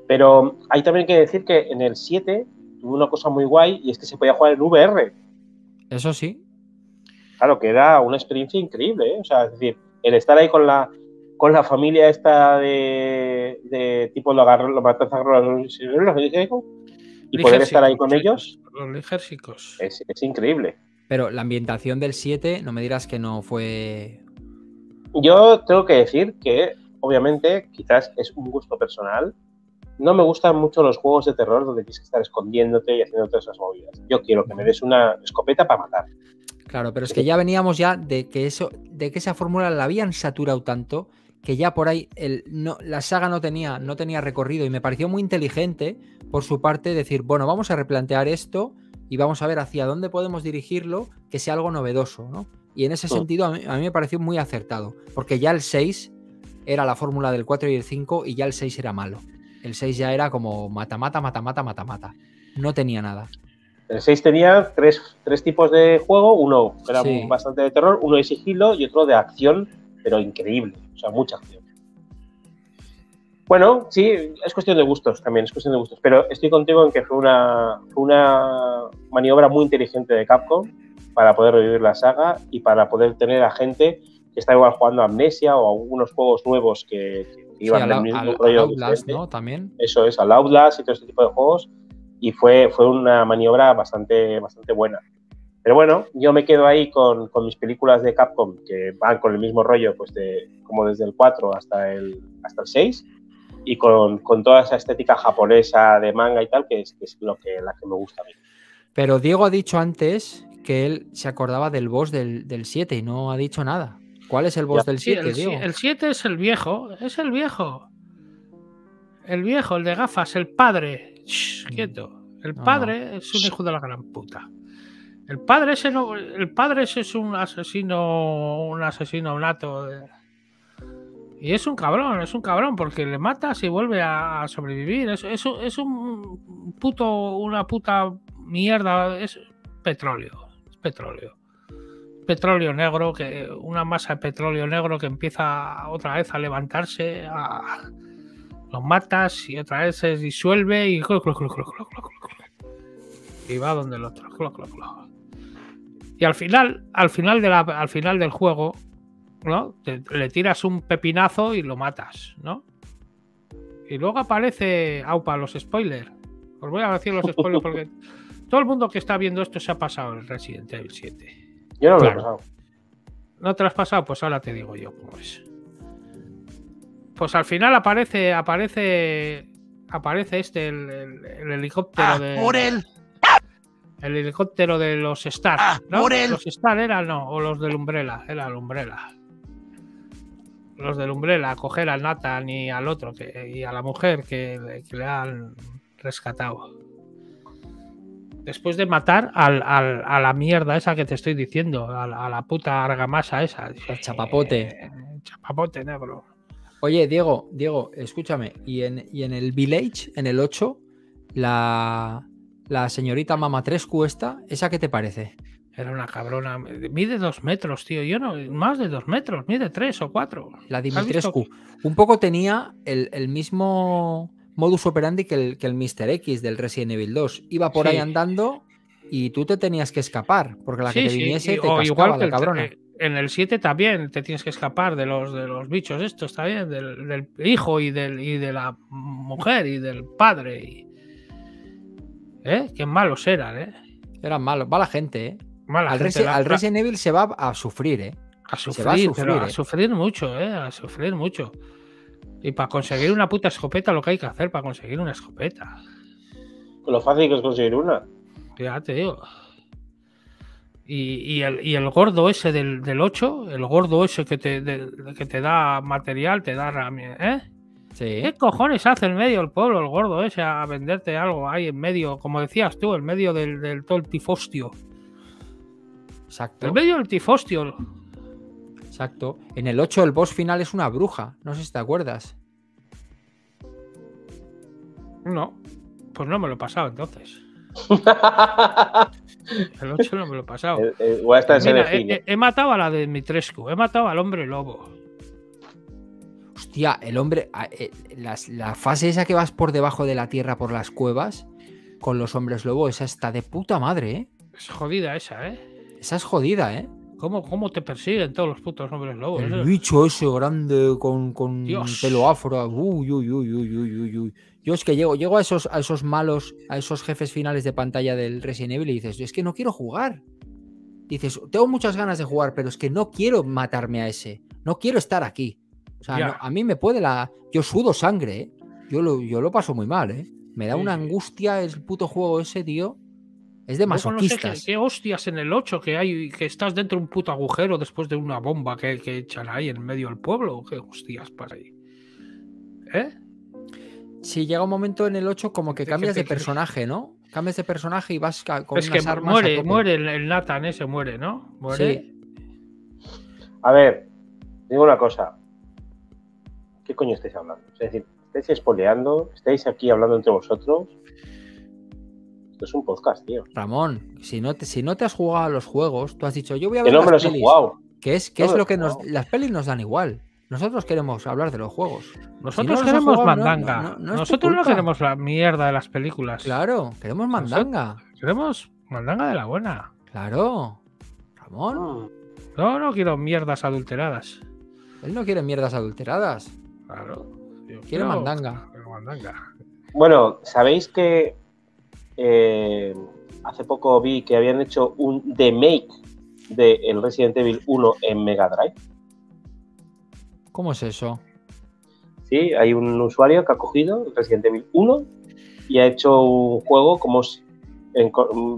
Pero hay también que decir que en el 7 tuvo una cosa muy guay y es que se podía jugar en VR. Eso sí. Claro, que era una experiencia increíble, ¿eh? O sea, es decir, el estar ahí con la, con la familia esta de, de tipo lo agarró, lo matanza y poder estar ahí con ellos Los ligérsicos. es, es increíble. Pero la ambientación del 7, no me dirás que no fue. Yo tengo que decir que, obviamente, quizás es un gusto personal. No me gustan mucho los juegos de terror donde tienes que estar escondiéndote y haciendo todas esas movidas. Yo quiero que me des una escopeta para matar. Claro, pero es que ya veníamos ya de que eso, de que esa fórmula la habían saturado tanto que ya por ahí el, no, la saga no tenía, no tenía recorrido y me pareció muy inteligente por su parte decir, bueno, vamos a replantear esto y vamos a ver hacia dónde podemos dirigirlo, que sea algo novedoso, ¿no? Y en ese sentido a mí, a mí me pareció muy acertado, porque ya el 6 era la fórmula del 4 y el 5 y ya el 6 era malo. El 6 ya era como mata, mata, mata, mata, mata, mata. No tenía nada. El 6 tenía tres, tres tipos de juego. Uno era Sí. bastante de terror, uno de sigilo y otro de acción, pero increíble. O sea, mucha acción. Bueno, sí, es cuestión de gustos también, es cuestión de gustos. Pero estoy contigo en que fue una, fue una maniobra muy inteligente de Capcom para poder revivir la saga y para poder tener a gente que está igual jugando a Amnesia o a algunos juegos nuevos que, que Sí, iban al, del al- mismo al rollo Outlast, diferente. ¿no? También. Eso es, al Outlast y todo este tipo de juegos. Y fue, fue una maniobra bastante, bastante buena. Pero bueno, yo me quedo ahí con, con mis películas de Capcom que van con el mismo rollo, pues de, como desde el 4 hasta el, hasta el 6. Y con, con toda esa estética japonesa de manga y tal, que es, que es lo que, la que me gusta a mí. Pero Diego ha dicho antes que él se acordaba del boss del, del 7 y no ha dicho nada. ¿Cuál es el boss Ya. del Sí, 7, el, Diego? si- el 7 es el viejo, es el viejo. El viejo, el de gafas, el padre. Shh, quieto. El No, padre es un hijo de la gran puta. El padre ese no, el padre ese es un asesino, un asesino nato. de- Y es un cabrón, es un cabrón, porque le matas y vuelve a sobrevivir. Es, es, es un puto, una puta mierda. Es petróleo. Es petróleo petróleo negro, que una masa de petróleo negro que empieza otra vez a levantarse, a, lo matas y otra vez se disuelve y y va donde el otro. Y al final, al final de la, al final del juego, ¿no? Te- le tiras un pepinazo y lo matas, ¿no? Y luego aparece Aupa los spoilers. Os voy a decir los spoilers porque todo el mundo que está viendo esto se ha pasado el Resident Evil 7. Yo no lo he pasado. ¿No te lo has pasado? Pues ahora te digo yo cómo es. Pues al final aparece, aparece, aparece este, el, el- el helicóptero Ah, de. por él. El helicóptero de los Star. Ah, ¿no? por él. Los Star eran, no, o los del Umbrella, era el Umbrella. Los del Umbrella a coger al Nathan y al otro que, y a la mujer que, le- que le han rescatado. Después de matar al- al- a la mierda esa que te estoy diciendo, a la, a la puta argamasa esa. El chapapote. Eh, chapapote negro. Oye, Diego, Diego, escúchame. Y en, y en el Village, en el 8, la, la señorita Mamatrescu esta, ¿esa qué te parece? Era una cabrona. Mide dos metros, tío. Yo no, más de dos metros, mide tres o cuatro. La. Dimitrescu. Un poco tenía el, el mismo modus operandi que el, que el Mr. X del Resident Evil 2. Iba por ahí andando y tú te tenías que escapar, porque la que Sí, te viniese te o igual que la el- cabrona. eh, en el 7 también te tienes que escapar de los de los bichos estos, está bien, del, del hijo y del y de la mujer y del padre y ¿Eh? Qué malos eran, ¿eh? Eran malos. Va la gente, ¿eh? Mala Al, gente, Resi- la- al la- Resident Evil se va a sufrir, ¿eh? a se sufrir, va a pero sufrir, a ¿eh? sufrir mucho, ¿eh? A sufrir mucho. Y para conseguir una puta escopeta, lo que hay que hacer para conseguir una escopeta. Lo fácil que es conseguir una. Ya te digo. Y, y el, y el gordo ese del, del 8, el gordo ese que te, de- que te da material, te da rami- ¿eh? Sí. ¿Qué cojones hace en medio del pueblo el gordo ese a venderte algo ahí en medio, como decías tú, en medio del, del todo el tifostio? Exacto. En medio del tifostio. Exacto. En el 8 el boss final es una bruja. No sé si te acuerdas. No, pues no me lo he pasado entonces. El 8 no me lo he pasado. Eh, eh, Mira, Senecine. he, he- he matado a la de Mitrescu, he matado al hombre lobo. Hostia, el hombre. eh, las- la fase esa que vas por debajo de la tierra por las cuevas con los hombres lobo, esa está de puta madre, ¿eh? Es jodida esa, ¿eh? Esa es jodida, ¿eh? ¿Cómo, cómo te persiguen todos los putos hombres lobos? El Eso- bicho ese grande con, con Dios. pelo afro. Uy, uy, uy, uy, uy, uy, uy. Yo es que llego, llego a, esos, a esos malos, a esos jefes finales de pantalla del Resident Evil y dices, es que no quiero jugar. Dices, tengo muchas ganas de jugar, pero es que no quiero matarme a ese. No quiero estar aquí. O sea, no- a mí me puede la. Yo sudo sangre, ¿eh? Yo lo, yo lo paso muy mal, ¿eh? Me da Sí, una angustia el puto juego ese, tío. Es de Luego no sé qué, masoquistas. qué hostias en el 8 que hay, que estás dentro de un puto agujero después de una bomba que, que echan ahí en medio del pueblo. ¿Qué hostias pasa ahí? ¿Eh? Si llega un momento en el 8 como que ¿De qué cambias de personaje, ¿no? Cambias de personaje y vas con es que armas muere, muere el, el Nathan ese, muere, ¿no? Muere. A ver, digo una cosa. ¿Qué coño estáis hablando? Es decir, estáis espoleando, estáis aquí hablando entre vosotros. Esto es un podcast, tío. Ramón, si no, te, si no te has jugado a los juegos, tú has dicho, yo voy a Que ver no me las los he pelis", jugado. Que es, que No es lo he que nos... Las pelis nos dan igual. Nosotros queremos hablar de los juegos. Nosotros Si no queremos jugado, mandanga. no- no- no es tu Nosotros no queremos la mierda de las películas. Claro, queremos mandanga. Queremos mandanga de la buena. Claro. Ramón, Mm. No, no quiero mierdas adulteradas. él no quiere mierdas adulteradas. Claro. Yo Quiere mandanga. quiero mandanga. Bueno, ¿sabéis que eh, hace poco vi que habían hecho un remake de el Resident Evil 1 en Mega Drive? ¿Cómo es eso? Sí, hay un usuario que ha cogido el Resident Evil 1 y ha hecho un juego como en-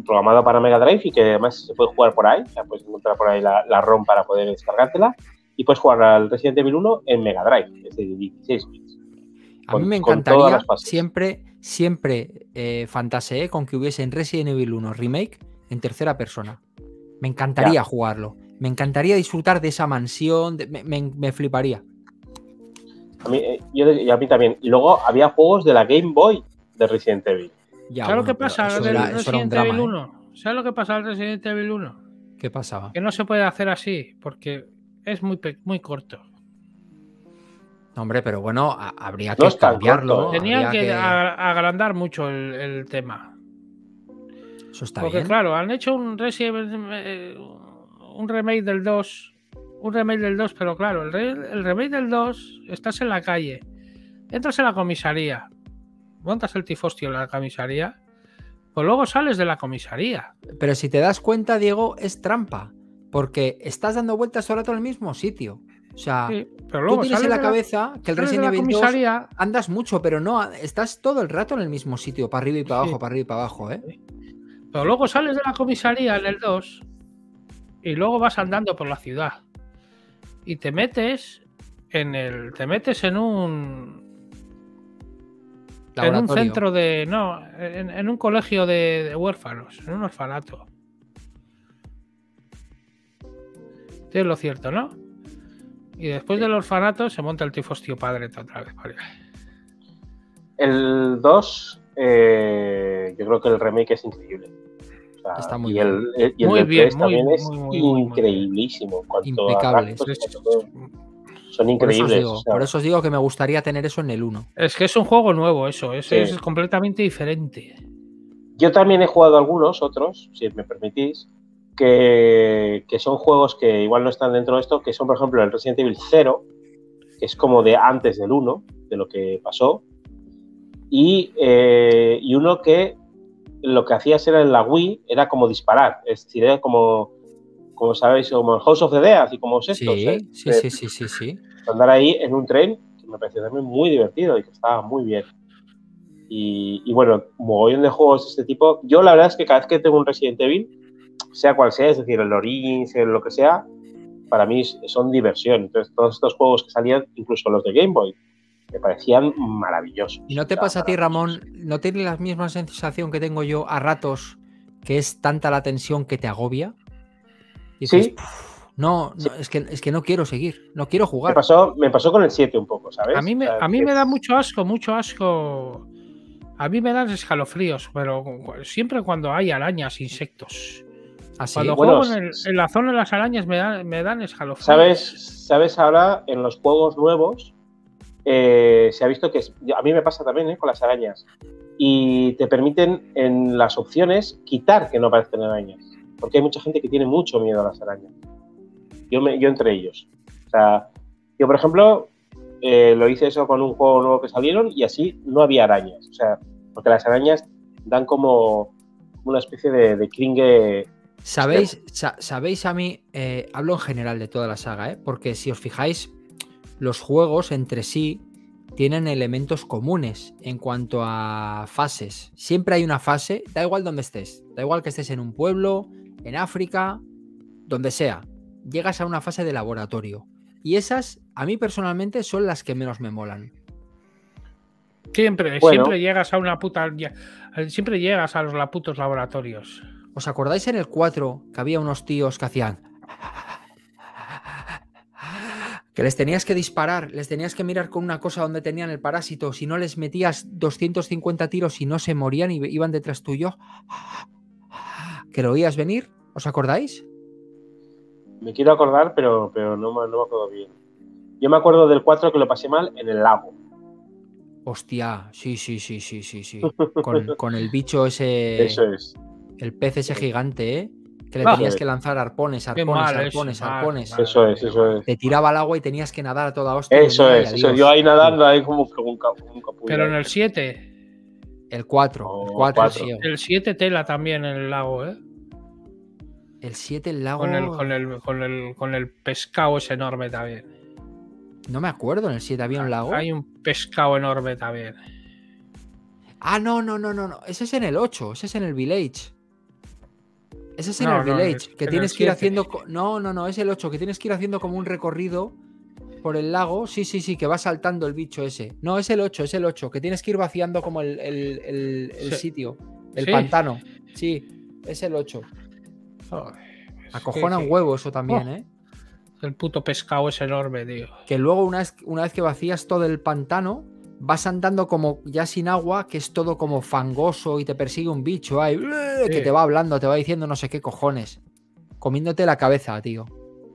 programado para Mega Drive y que además se puede jugar por ahí. O sea, puedes encontrar por ahí la, la ROM para poder descargártela y puedes jugar al Resident Evil 1 en Mega Drive, es decir, 16 bits. A mí me encantaría, siempre, siempre eh, fantaseé con que hubiese en Resident Evil 1 Remake en tercera persona. Me encantaría jugarlo. Me encantaría disfrutar de esa mansión. de- me, me- me fliparía. A mí, eh, yo- y a mí también. Y luego había juegos de la Game Boy de Resident Evil. Ya, ¿Sabes lo que pasa eso del era- eso era un Resident drama, Evil ¿eh? 1? ¿Sabes lo que pasa al Resident Evil 1? ¿Qué pasaba? Que no se puede hacer así, porque es muy, muy corto. Hombre, pero bueno, a- habría que cambiarlo. Tenían habría que, a- agrandar mucho el, el tema. Eso está Porque bien. claro, han hecho un, Resident, eh, un remake del 2. Un remake del 2, pero claro, el, re- el remake del 2, estás en la calle, entras en la comisaría, montas el tifostio en la comisaría, pues luego sales de la comisaría. Pero si te das cuenta, Diego, es trampa. Porque estás dando vueltas todo el rato en el mismo sitio. O sea, Sí, pero tú tienes en la cabeza que el Resident Evil 2 comisaría andas mucho, pero no, estás todo el rato en el mismo sitio, para arriba y para abajo, Sí. para arriba y para abajo, ¿eh? Pero luego sales de la comisaría en el 2 y luego vas andando por la ciudad. Y te metes en el. Te metes en un. En un centro de. No, en, en un colegio de, de huérfanos, en un orfanato. Es lo cierto, ¿no? Y después del orfanato se monta el tifostio padre otra vez. vale. El 2, eh, yo creo que el remake es increíble. O sea, Está muy y el, el- y el Muy bien, 3 muy, también es muy, muy, increíblísimo. Impecable. Son Por eso, os increíbles. digo, o sea, por eso os digo que me gustaría tener eso en el 1. es que es un juego nuevo, eso. Es, Sí. es completamente diferente. Yo también he jugado algunos otros, si me permitís, que, que son juegos que igual no están dentro de esto, que son, por ejemplo, el Resident Evil 0, que es como de antes del 1, de lo que pasó, y, eh, y uno que lo que hacías era en la Wii, era como disparar, es decir, era como, como sabéis, como el House of the Dead y como es esto, Sí, ¿eh? sí, sí, sí, sí, sí. andar ahí en un tren, que me pareció también muy divertido y que estaba muy bien. Y, y bueno, mogollón de juegos de este tipo. Yo la verdad es que cada vez que tengo un Resident Evil, sea cual sea, es decir, el Origins, el lo que sea, para mí son diversión. Entonces, todos estos juegos que salían, incluso los de Game Boy, me parecían maravillosos. ¿Y no te pasa a ti. Ramón? ¿No tienes la misma sensación que tengo yo a ratos que es tanta la tensión que te agobia? Dices, Sí. "Puf, no, no, Sí. es, que, es que no quiero seguir, no quiero Me jugar. pasó, me pasó con el 7 un poco, ¿sabes? A mí, me, a mí me da mucho asco, mucho asco. A mí me dan escalofríos, pero siempre cuando hay arañas, insectos. Así, Cuando bueno, juego en, el- en la zona de las arañas me dan, me dan escalofríos. ¿Sabes, ¿Sabes ahora en los juegos nuevos? eh, se ha visto que a mí me pasa también ¿eh? con las arañas. Y te permiten en las opciones quitar que no aparezcan arañas. Porque hay mucha gente que tiene mucho miedo a las arañas. Yo, me, yo entre ellos. O sea, yo por ejemplo eh, lo hice eso con un juego nuevo que salieron y así no había arañas. O sea, porque las arañas dan como una especie de, de cringe. ¿Sabéis, sa- sabéis a mí, eh, hablo en general de toda la saga, ¿eh? porque si os fijáis, los juegos entre sí tienen elementos comunes en cuanto a fases. Siempre hay una fase, da igual donde estés, da igual que estés en un pueblo, en África, donde sea. Llegas a una fase de laboratorio. Y esas, a mí personalmente, son las que menos me molan. Siempre, Bueno. siempre llegas a una puta. ya- Siempre llegas a los putos laboratorios. ¿Os acordáis en el 4 que había unos tíos que hacían... Que les tenías que disparar, les tenías que mirar con una cosa donde tenían el parásito, si no les metías 250 tiros y no se morían y iban detrás tuyo. ¿Que lo oías venir? ¿Os acordáis? Me quiero acordar, pero, pero no, me- no me acuerdo bien. Yo me acuerdo del 4 que lo pasé mal en el lago. Hostia, sí, sí, sí, sí, sí, sí. Con, con el bicho ese, Eso es. El pez ese gigante, ¿eh? Que le tenías que lanzar arpones, arpones, arpones, mal, arpones. mal. Eso es, eso es. Te tiraba al agua y tenías que nadar a toda hostia. Eso es, eso. Yo ahí nadando, ahí como ca- un capullo. Pero en el 7. El 4. Oh, el 4, cuatro. sí. El 7 tela también en el lago, ¿eh? El 7, el lago. Con el, con el, con el, con el pescado ese enorme también. No me acuerdo, en el 7 había un lago. Hay un pescado enorme también. Ah, no, no, no, no, no. Ese es en el 8, ese es en el Village. Ese es en No, el Village, que en tienes que ir 7. haciendo. No, no, no, es el 8, que tienes que ir haciendo como un recorrido por el lago. Sí, sí, sí, que va saltando el bicho ese. No, es el 8, es el 8, que tienes que ir vaciando como el, el- el- el Sí. sitio, el Sí. pantano. Sí, es el 8. Joder, es Acojona un huevo eso también, Oh. ¿eh? El puto pescado es enorme, tío. que luego una vez, una vez que vacías todo el pantano, vas andando como ya sin agua, que es todo como fangoso y te persigue un bicho ahí, que te va hablando, te va diciendo no sé qué cojones. Comiéndote la cabeza, tío.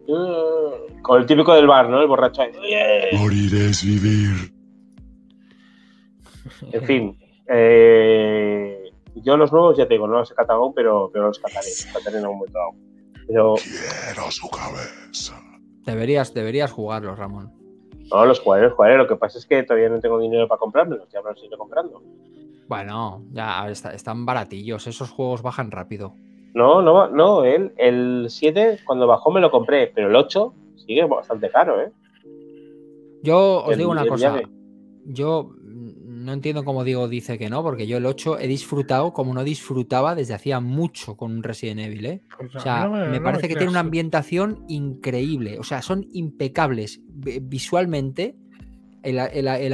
Mm, Con el típico del bar, ¿no? El borracho. Morir es vivir. En fin. eh, yo los nuevos ya te digo, no los he catado aún, pero, pero los cataré. Los cataré en algún momento. Pero Quiero su cabeza. Deberías, deberías jugarlos, Ramón. No, los jugaré, los jugaré. Lo que pasa es que todavía no tengo dinero para comprármelos. Ya me los iré comprando. Bueno, ya está- están baratillos, esos juegos bajan rápido. No, no, no. El, el 7, cuando bajó, me lo compré. Pero el 8 sigue bastante caro, ¿eh? Yo os El- digo una cosa, yo no entiendo cómo Diego dice que no, porque yo el 8 he disfrutado como no disfrutaba desde hacía mucho con un Resident Evil, ¿eh? Pues O sea, no me, no parece que tiene una ambientación increíble. O sea, son impecables vi- visualmente. El, el- el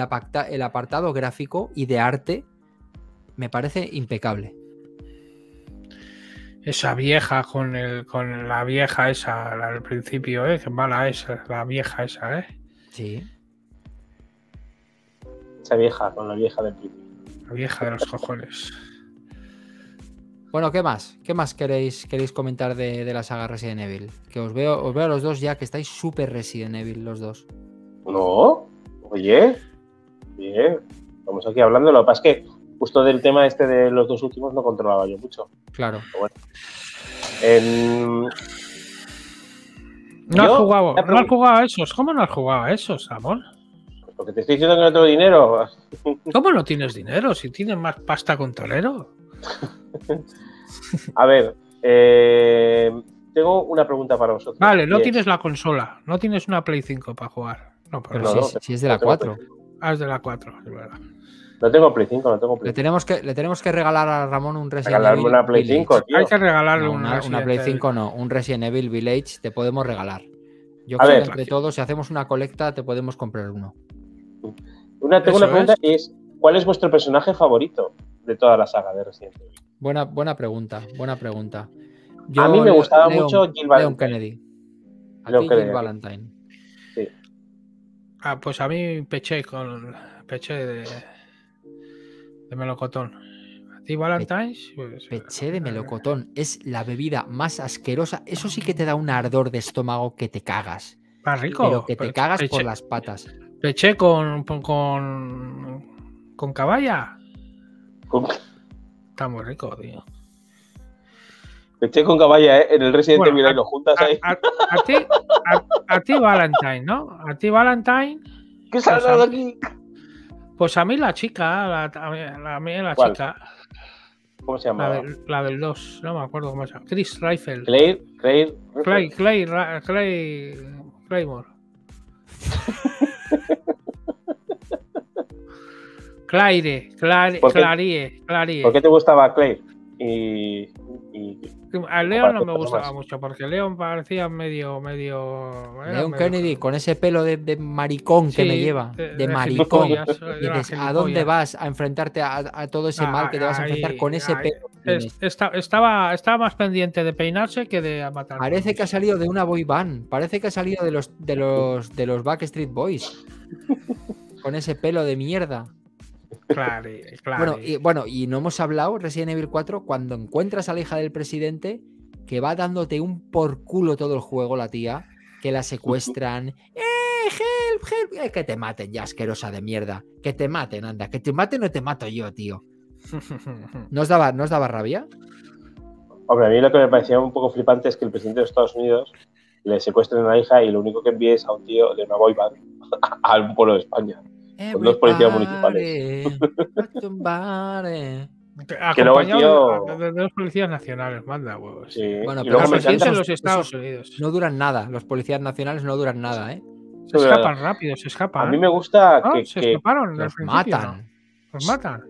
el apartado gráfico y de arte me parece impecable. Esa vieja con el con la vieja esa al principio, ¿eh? Qué mala es la vieja esa, ¿eh? Sí. Esa vieja, con la vieja del principio. La vieja de los cojones. Bueno, ¿qué más? ¿Qué más queréis, queréis comentar de, de la saga Resident Evil? Que os veo, os veo a los dos ya que estáis súper Resident Evil los dos. No, oye, bien, estamos aquí hablando. Lo que pasa es que justo del tema este de los dos últimos no controlaba yo mucho. Claro. En- No has jugado, no has jugado a esos. ¿Cómo no has jugado a esos, amor? Porque te estoy diciendo que no tengo dinero. ¿Cómo no tienes dinero? Si tienes más pasta con Tolero. A ver, eh, tengo una pregunta para vosotros. Vale, no Y es- tienes la consola. No tienes una Play 5 para jugar. No, pero no, si, no, es, si es de la no tengo 4. Play Ah, es de la 4, es verdad. No tengo Play 5, no tengo Play Le tenemos, que, le tenemos que regalar a Ramón un Resident Regalarme Evil una Play Village. 5, tío. Hay que regalarle No, un una, una Play Evil. 5 no, un Resident Evil Village te podemos regalar. Yo A creo ver. que entre todos, si hacemos una colecta, te podemos comprar uno. Una, tengo Eso una pregunta y es, ¿cuál es vuestro personaje favorito de toda la saga de Resident Evil? Buena, buena pregunta, buena pregunta. A mí me gustaba Leon- mucho Jill Leon Valentine. Kennedy. A Leon ti, Kennedy. Jill Valentine. Ah, pues a mí peché con peché de, de melocotón. A ti Valentine's, pues, Peché de melocotón es la bebida más asquerosa. Eso sí que te da un ardor de estómago que te cagas. Más rico. Pero que te Pe- cagas por las patas. Peché con con con caballa. Con, Está muy rico, tío. eché con caballa, ¿eh? En el Resident Bueno, Evil ahí lo juntas ahí. a- a ti, a, a ti Valentine, ¿no? A ti Valentine. ¿Qué se ha pues dado a- aquí? Pues a mí la chica, la, a mí, la, chica, ¿Cómo se la, llama? la del 2, no me acuerdo cómo se llama. Chris Rifle. Claire, Claire. Clay, Clay, Clay, Claymore. Claire, Claire. Clarie, Clarie. ¿Por qué te gustaba Claire? Y, y- A Leon no me gustaba más. mucho porque Leon parecía medio, medio. medio- Kennedy con ese pelo de, de maricón que me lleva. de- maricón. dices, ¿a dónde vas a enfrentarte a, a todo ese mal que te vas a enfrentar Ahí, con ese ahí. pelo? Es- estaba, estaba más pendiente de peinarse que de matar. Parece que ha salido de una boy band. Parece que ha salido de los de los de los Backstreet Boys. Con ese pelo de mierda. Claro, claro. Bueno, y, bueno, y no hemos hablado, Resident Evil 4, cuando encuentras a la hija del presidente, que va dándote un por culo todo el juego, la tía, que la secuestran. ¡Eh, help, help! Eh, que te maten ya, asquerosa de mierda. Que te maten, anda. Que te maten o te mato yo, tío. ¿No os daba, ¿no os daba rabia? Hombre, a mí lo que me parecía un poco flipante es que el presidente de Estados Unidos le secuestren a una hija y lo único que envíe es a un tío de una boy band a un pueblo de España. Con dos policías Everybody, somebody. Que luego el Acompañado tío- de, de- de dos policías nacionales, manda huevos. Sí. Bueno, y pero encanta. de esos- los Estados Unidos. No duran nada. Los policías nacionales no duran nada, ¿eh? Se es escapan rápido, se escapan. A mí me gusta que, Se que- escaparon Los matan. ¿no? Los matan.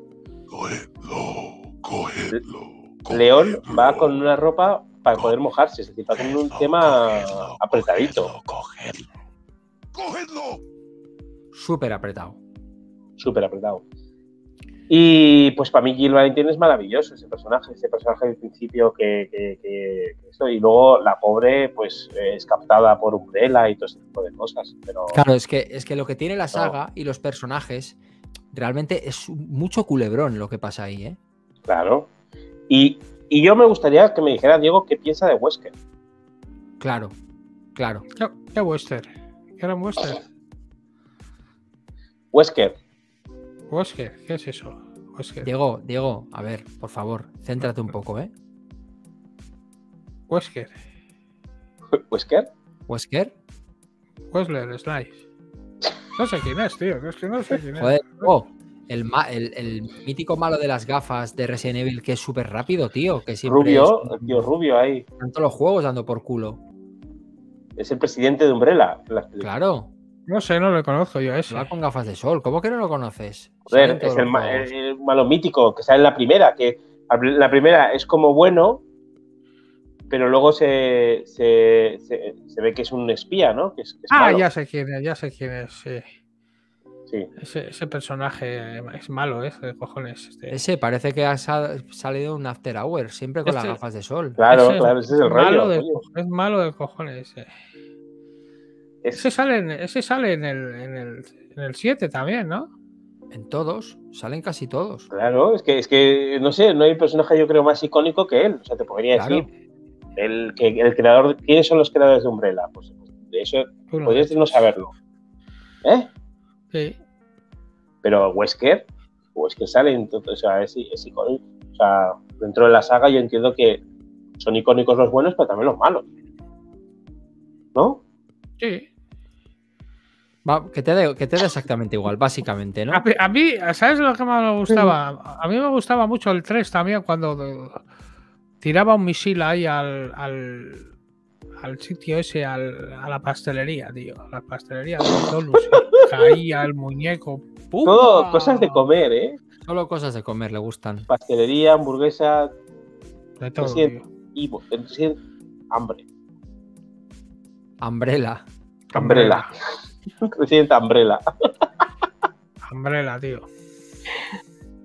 Cogedlo, cogedlo. León va con una ropa para poder mojarse, es decir, va con un tema cogedlo, apretadito, Cogedlo, cogedlo. Súper apretado. súper apretado. Y pues para mí Jill Valentine es maravilloso ese personaje, ese personaje del principio que, que- que- que esto, y luego la pobre pues es captada por Umbrella y todo ese tipo de cosas, pero Claro, es que, es que lo que tiene la saga y los personajes realmente es mucho culebrón lo que pasa ahí, ¿eh? claro. Y, y yo me gustaría que me dijera Diego qué piensa de Wesker. Claro, claro. ¿Qué, western? ¿Qué era un western? Wesker, Wesker, ¿qué es eso? Wesker. Diego, Diego, a ver, por favor, céntrate un poco, ¿eh? Wesker. Wesker, Wesker, Wessler, Slice. No sé quién es, tío. Es que no sé quién es. joder, oh, el, ma- el, el mítico malo de las gafas de Resident Evil que es súper rápido, tío, que siempre rubio, es- el tío rubio ahí, están todos los juegos dando por culo. es el presidente de Umbrella. Claro. No sé, no lo conozco yo ese. Va con gafas de sol. ¿Cómo que no lo conoces? Joder, es el, ma- el malo mítico que sale en la primera, que la primera es como bueno, pero luego se, se, se- se ve que es un espía, ¿no? Que es, que es Ah, malo. ya sé quién es, ya sé quién es. sí. Sí. Ese, ese personaje es malo, ¿eh? De cojones. este. Ese parece que ha sal- salido un After Hour, siempre con las Este- gafas de sol. Claro, Ese claro, ese es el malo rollo. de es malo de cojones. ese. Es- Ese sale, en, ese sale en el, en el, en el 7 también, ¿no? En todos, salen casi todos. Claro, es que, es que, no sé, no hay personaje yo creo más icónico que él. O sea, te podría Claro. decir, el, que, el creador, ¿quiénes son los creadores de Umbrella? Pues de eso lo podrías no saberlo. ¿Eh? Sí. Pero Wesker, Wesker sale, en todo- o sea, es, es icónico. O sea, dentro de la saga yo entiendo que son icónicos los buenos, pero también los malos. ¿No? Sí. Va, que, te dé, que te dé exactamente igual, básicamente, ¿no? A, mí- a mí, ¿sabes lo que más me gustaba? A mí me gustaba mucho el 3 también cuando de- tiraba un misil ahí al, al, al sitio ese, al- a la pastelería, tío. A la pastelería de Dolus. Caía el muñeco. ¡pum! Todo cosas de comer, ¿eh? Solo cosas de comer le gustan. Pastelería, hamburguesa De todo, y hambre. Umbrella. Umbrella. Resident Umbrella. Umbrella, tío.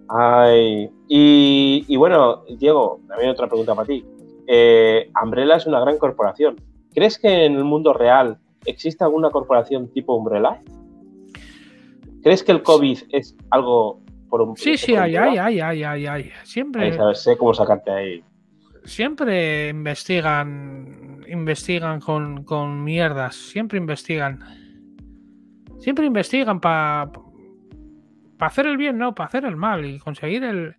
Ay, y, y bueno, Diego, también otra pregunta para ti. Eh, Umbrella es una gran corporación. ¿Crees que en el mundo real existe alguna corporación tipo Umbrella? ¿Crees que el COVID es algo por un Sí, sí, hay, hay, hay, hay, hay, hay. Siempre, Ahí sabes, sé cómo sacarte ahí. siempre investigan, investigan con, con mierdas, siempre investigan. Siempre investigan para hacer el bien, no, para hacer el mal y conseguir el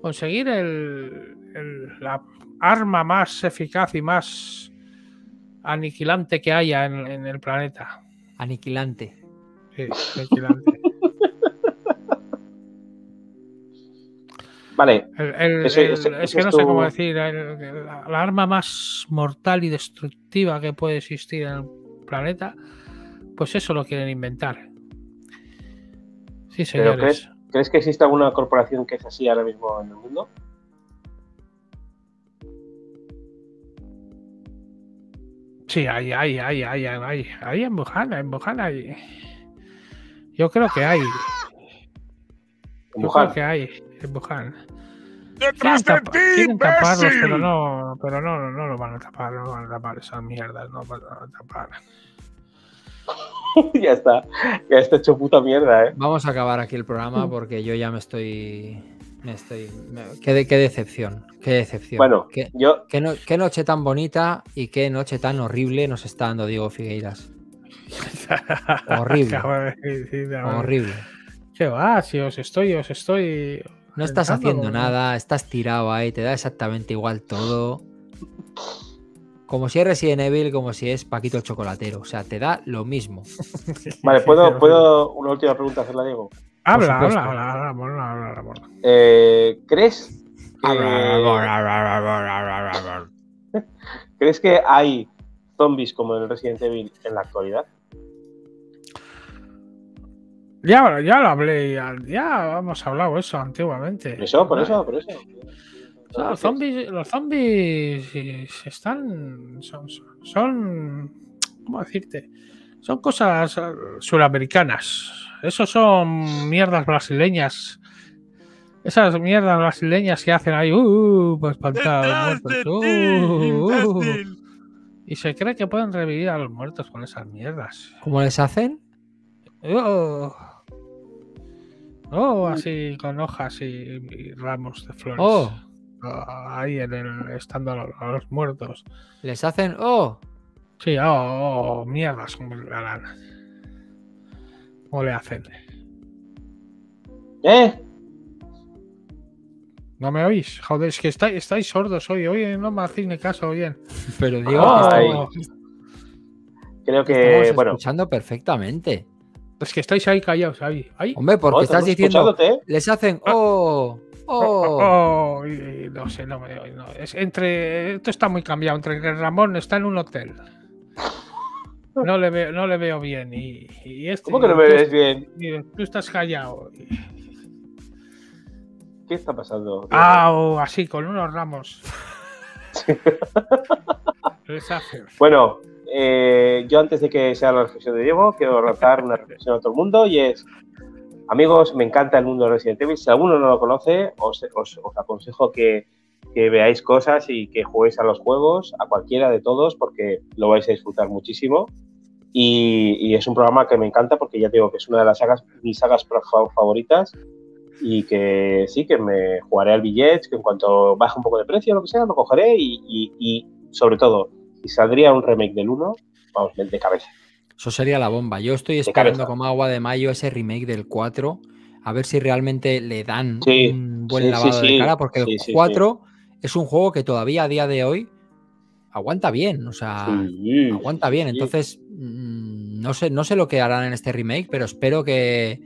conseguir el, el- la arma más eficaz y más aniquilante que haya en, en el planeta. Aniquilante. Sí, aniquilante. Vale, El- el- Ese- el- ese- es que no sé cómo decir. el- la, la arma más mortal y destructiva que puede existir en el planeta, pues eso lo quieren inventar. Sí, pero señores. ¿crees, ¿crees que existe alguna corporación que es así ahora mismo en el mundo? Sí, hay, hay, hay, hay, hay, hay, hay en Wuhan, en Wuhan hay. Yo creo que hay. En Yo creo que hay en Wuhan. Quieren, ¡Detrás de tapa- ti, quieren taparlos, pero no, pero no, no lo van a tapar, no van a tapar esas mierdas, no van a tapar. ya está, ya está hecho puta mierda, ¿eh? Vamos a acabar aquí el programa porque yo ya me estoy. Me estoy. me- qué, de- qué decepción. Qué decepción. Bueno, Qué, yo, qué no- qué noche tan bonita y qué noche tan horrible nos está dando Diego Figueiras. Horrible. Horrible. ¿Qué va? Si os estoy, os estoy. No estás haciendo nada, estás tirado ahí, te da exactamente igual todo. Como si es Resident Evil, como si es Paquito el chocolatero. O sea, te da lo mismo. vale, ¿puedo, ¿puedo una última pregunta hacerla, Diego? Habla, habla, habla, habla, habla, habla, habla, habla. Eh, ¿Crees que, ¿Crees que hay zombies como en Resident Evil en la actualidad? Ya, ya lo hablé, ya, ya hemos hablado eso antiguamente. Por eso, por eso, por eso. Los zombies, los zombies eh, están. Son, son. ¿Cómo decirte? Son cosas eh, suramericanas. Esos son mierdas brasileñas. Esas mierdas brasileñas que hacen ahí, uh, pues ¡Detrás de muertos. ti, uh, uh, imbécil! y se cree que pueden revivir a los muertos con esas mierdas. ¿Cómo les hacen? Oh, oh así con hojas y, y ramos de flores. Oh, Ah, ahí en el, estando a los, a los muertos. les hacen. Oh, Sí, oh, oh, mierdas, como le harán. ¿Cómo le hacen? ¿Eh? ¿No me oís? Joder, es que estáis, estáis sordos hoy. Hoy no me hacéis ni caso bien. pero digo Oh, estamos, Creo estamos que, bueno, escuchando perfectamente. Es que estáis ahí callados, ahí. ahí. Hombre, porque oh, estás estamos diciendo. escuchándote, ¿eh? Les hacen. Oh, Oh, oh. oh, oh, y- y no sé, no me no. Es entre. Esto está muy cambiado. Entre que Ramón está en un hotel. no le veo, no le veo bien. Y, y este, ¿Cómo que no me ves bien? y tú estás callado. ¿Qué está pasando? Ah, o así, con unos ramos. Bueno, eh, yo antes de que sea la reflexión de Diego, quiero lanzar una reflexión a todo el mundo y es, amigos, me encanta el mundo de Resident Evil. Si alguno no lo conoce, os, aconsejo que, veáis cosas y que juguéis a los juegos, a cualquiera de todos, porque lo vais a disfrutar muchísimo. Y, es un programa que me encanta porque ya digo que es una de las sagas, mis sagas fa- favoritas y que sí, que me jugaré al billet, que en cuanto baje un poco de precio lo que sea, lo cogeré y, y- y, sobre todo, si saldría un remake del 1, vamos, de cabeza. Eso sería la bomba. Yo estoy esperando como agua de mayo ese remake del 4, a ver si realmente le dan Sí, un buen sí, lavado sí, de cara, porque el sí, 4 es un juego que todavía a día de hoy aguanta bien, o sea, aguanta bien. Entonces, mm, no sé, no sé lo que harán en este remake, pero espero que,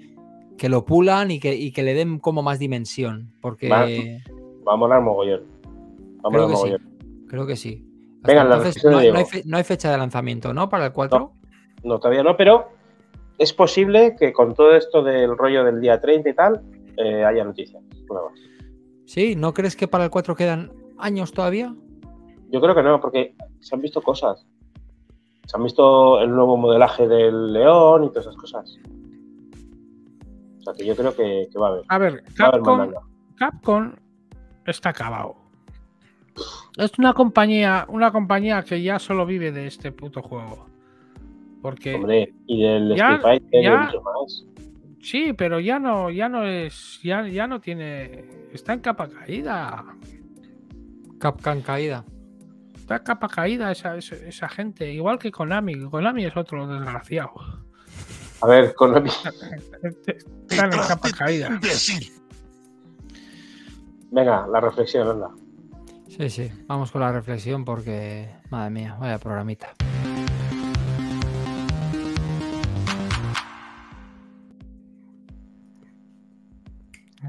que lo pulan y que, y que le den como más dimensión, porque Va- a molar mogollón. Va a Creo molar que sí. mogollón. creo que sí. Venga, entonces, no, hay- no hay Diego. fe- no hay fecha de lanzamiento, ¿no? Para el 4. No, todavía no, pero es posible que con todo esto del rollo del día 30 y tal, eh, haya noticias. nuevas. Sí, ¿no crees que para el 4 quedan años todavía? Yo creo que no, porque se han visto cosas. Se han visto el nuevo modelaje del león y todas esas cosas. O sea que yo creo que, que va a haber. A ver, Va a haber Capcom. Capcom está acabado. Es una compañía, una compañía que ya solo vive de este puto juego. Porque Hombre, y del Ya- Street Fighter ya- mucho más. sí, pero ya no, ya no es, ya, ya no tiene, está en capa caída. Capcan caída. Está en capa caída esa, esa, esa gente, igual que Konami. Konami es otro desgraciado. A ver, con Están en capa caída. Venga, la reflexión, anda. Sí, sí. Vamos con la reflexión porque, madre mía, vaya programita.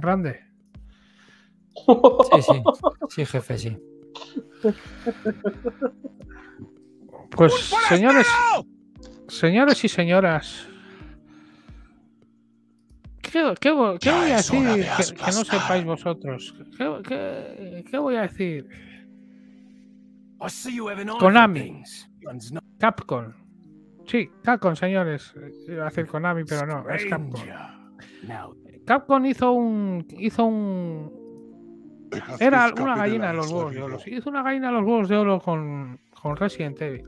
Grande. Sí, sí. Sí, jefe, sí. Pues señores, señores y señoras, ¿qué, voy a decir de que, que no sepáis vosotros? ¿Qué, qué- qué voy a decir? Konami. Capcom. Sí, Capcom, señores. Iba a decir Konami, pero no, es Capcom. Capcom hizo un hizo un Era una gallina de los huevos de oro. Sí, hizo una gallina de los huevos de oro con, con Resident Evil.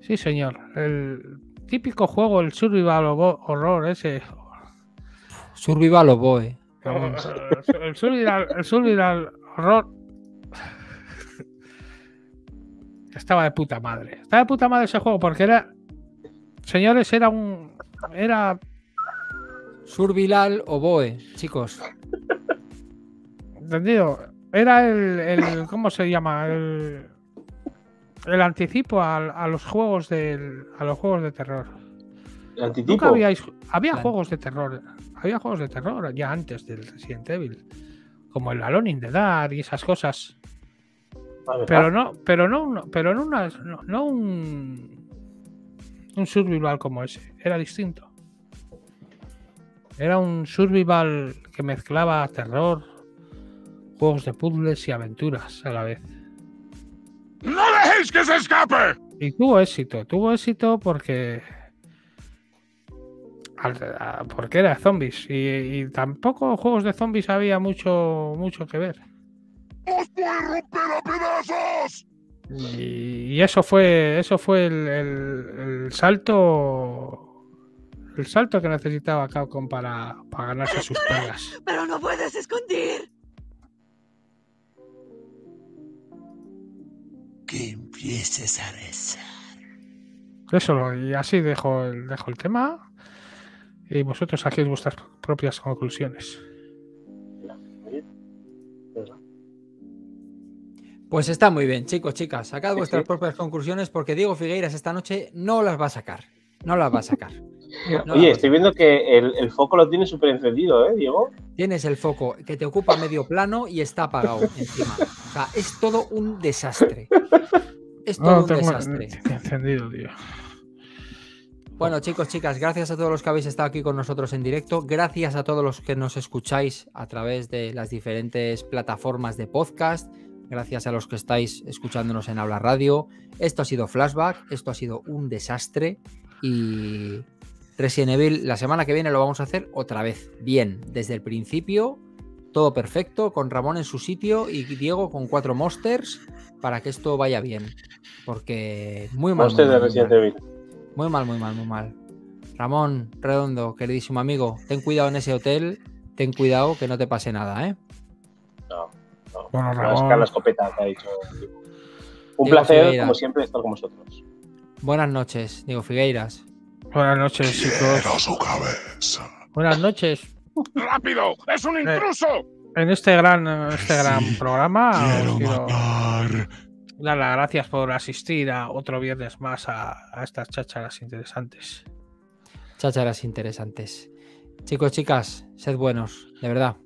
Sí, señor. El típico juego, el survival horror, ese. Survival o. Vamos, El survival, el survival horror. Estaba de puta madre. Estaba de puta madre ese juego porque era. Señores, era un. Era. Survival o Boe, chicos. ¿Entendido? Era el, el- ¿cómo se llama? El, el anticipo a, los juegos del, a los juegos de terror. El. Nunca habíais, había Claro. juegos de terror, había juegos de terror ya antes del Resident Evil, como el Alone in the Dark y esas cosas. Ah. Pero no, pero no, pero no, una- no, no un un survival como ese, era distinto. Era un survival que mezclaba terror, juegos de puzzles y aventuras a la vez. ¡No dejéis que se escape! Y tuvo éxito, tuvo éxito porque. porque era zombies. Y, y tampoco juegos de zombies había mucho, mucho que ver. ¡Os voy a romper a pedazos! Y, y eso fue. Eso fue el, el- el salto. El salto que necesitaba Capcom para, para ganarse sus perlas. Pero no puedes esconder. Que empieces a rezar. Eso, lo- y así dejo el, dejo el tema. Y vosotros saquéis vuestras propias conclusiones. Pues está muy bien, chicos, chicas. Sacad Sí, vuestras sí. propias conclusiones porque Diego Figueiras esta noche no las va a sacar. No las va a sacar. No Oye, estoy viendo que el, el foco lo tiene súper encendido, ¿eh, Diego? Tienes el foco que te ocupa medio plano y está apagado encima. O sea, es todo un desastre. es todo No, un tengo desastre. encendido, tío. Bueno, chicos, chicas, gracias a todos los que habéis estado aquí con nosotros en directo. Gracias a todos los que nos escucháis a través de las diferentes plataformas de podcast. Gracias a los que estáis escuchándonos en Habla Radio. Esto ha sido Flashback. Esto ha sido un desastre. Y Resident Evil, la semana que viene lo vamos a hacer otra vez. Bien, desde el principio, todo perfecto, con Ramón en su sitio y Diego con cuatro monsters para que esto vaya bien. Porque muy mal. Monster muy de mal, muy Resident mal. Evil. Muy mal, muy mal, muy mal. Ramón, redondo, queridísimo amigo, ten cuidado en ese hotel, ten cuidado que no te pase nada, ¿eh? No, no. Bueno, No, Ramón. es que ha dicho. Un Diego placer, como siempre, estar con vosotros. Buenas noches, Diego Figueiras. Buenas noches, chicos. Pero su cabeza. Buenas noches. ¡Rápido! ¡Es un intruso! En este gran, este gran Sí, programa Quiero quiero dar las gracias por asistir a otro viernes más a, a estas chácharas interesantes. Chácharas interesantes. Chicos, chicas, sed buenos, de verdad.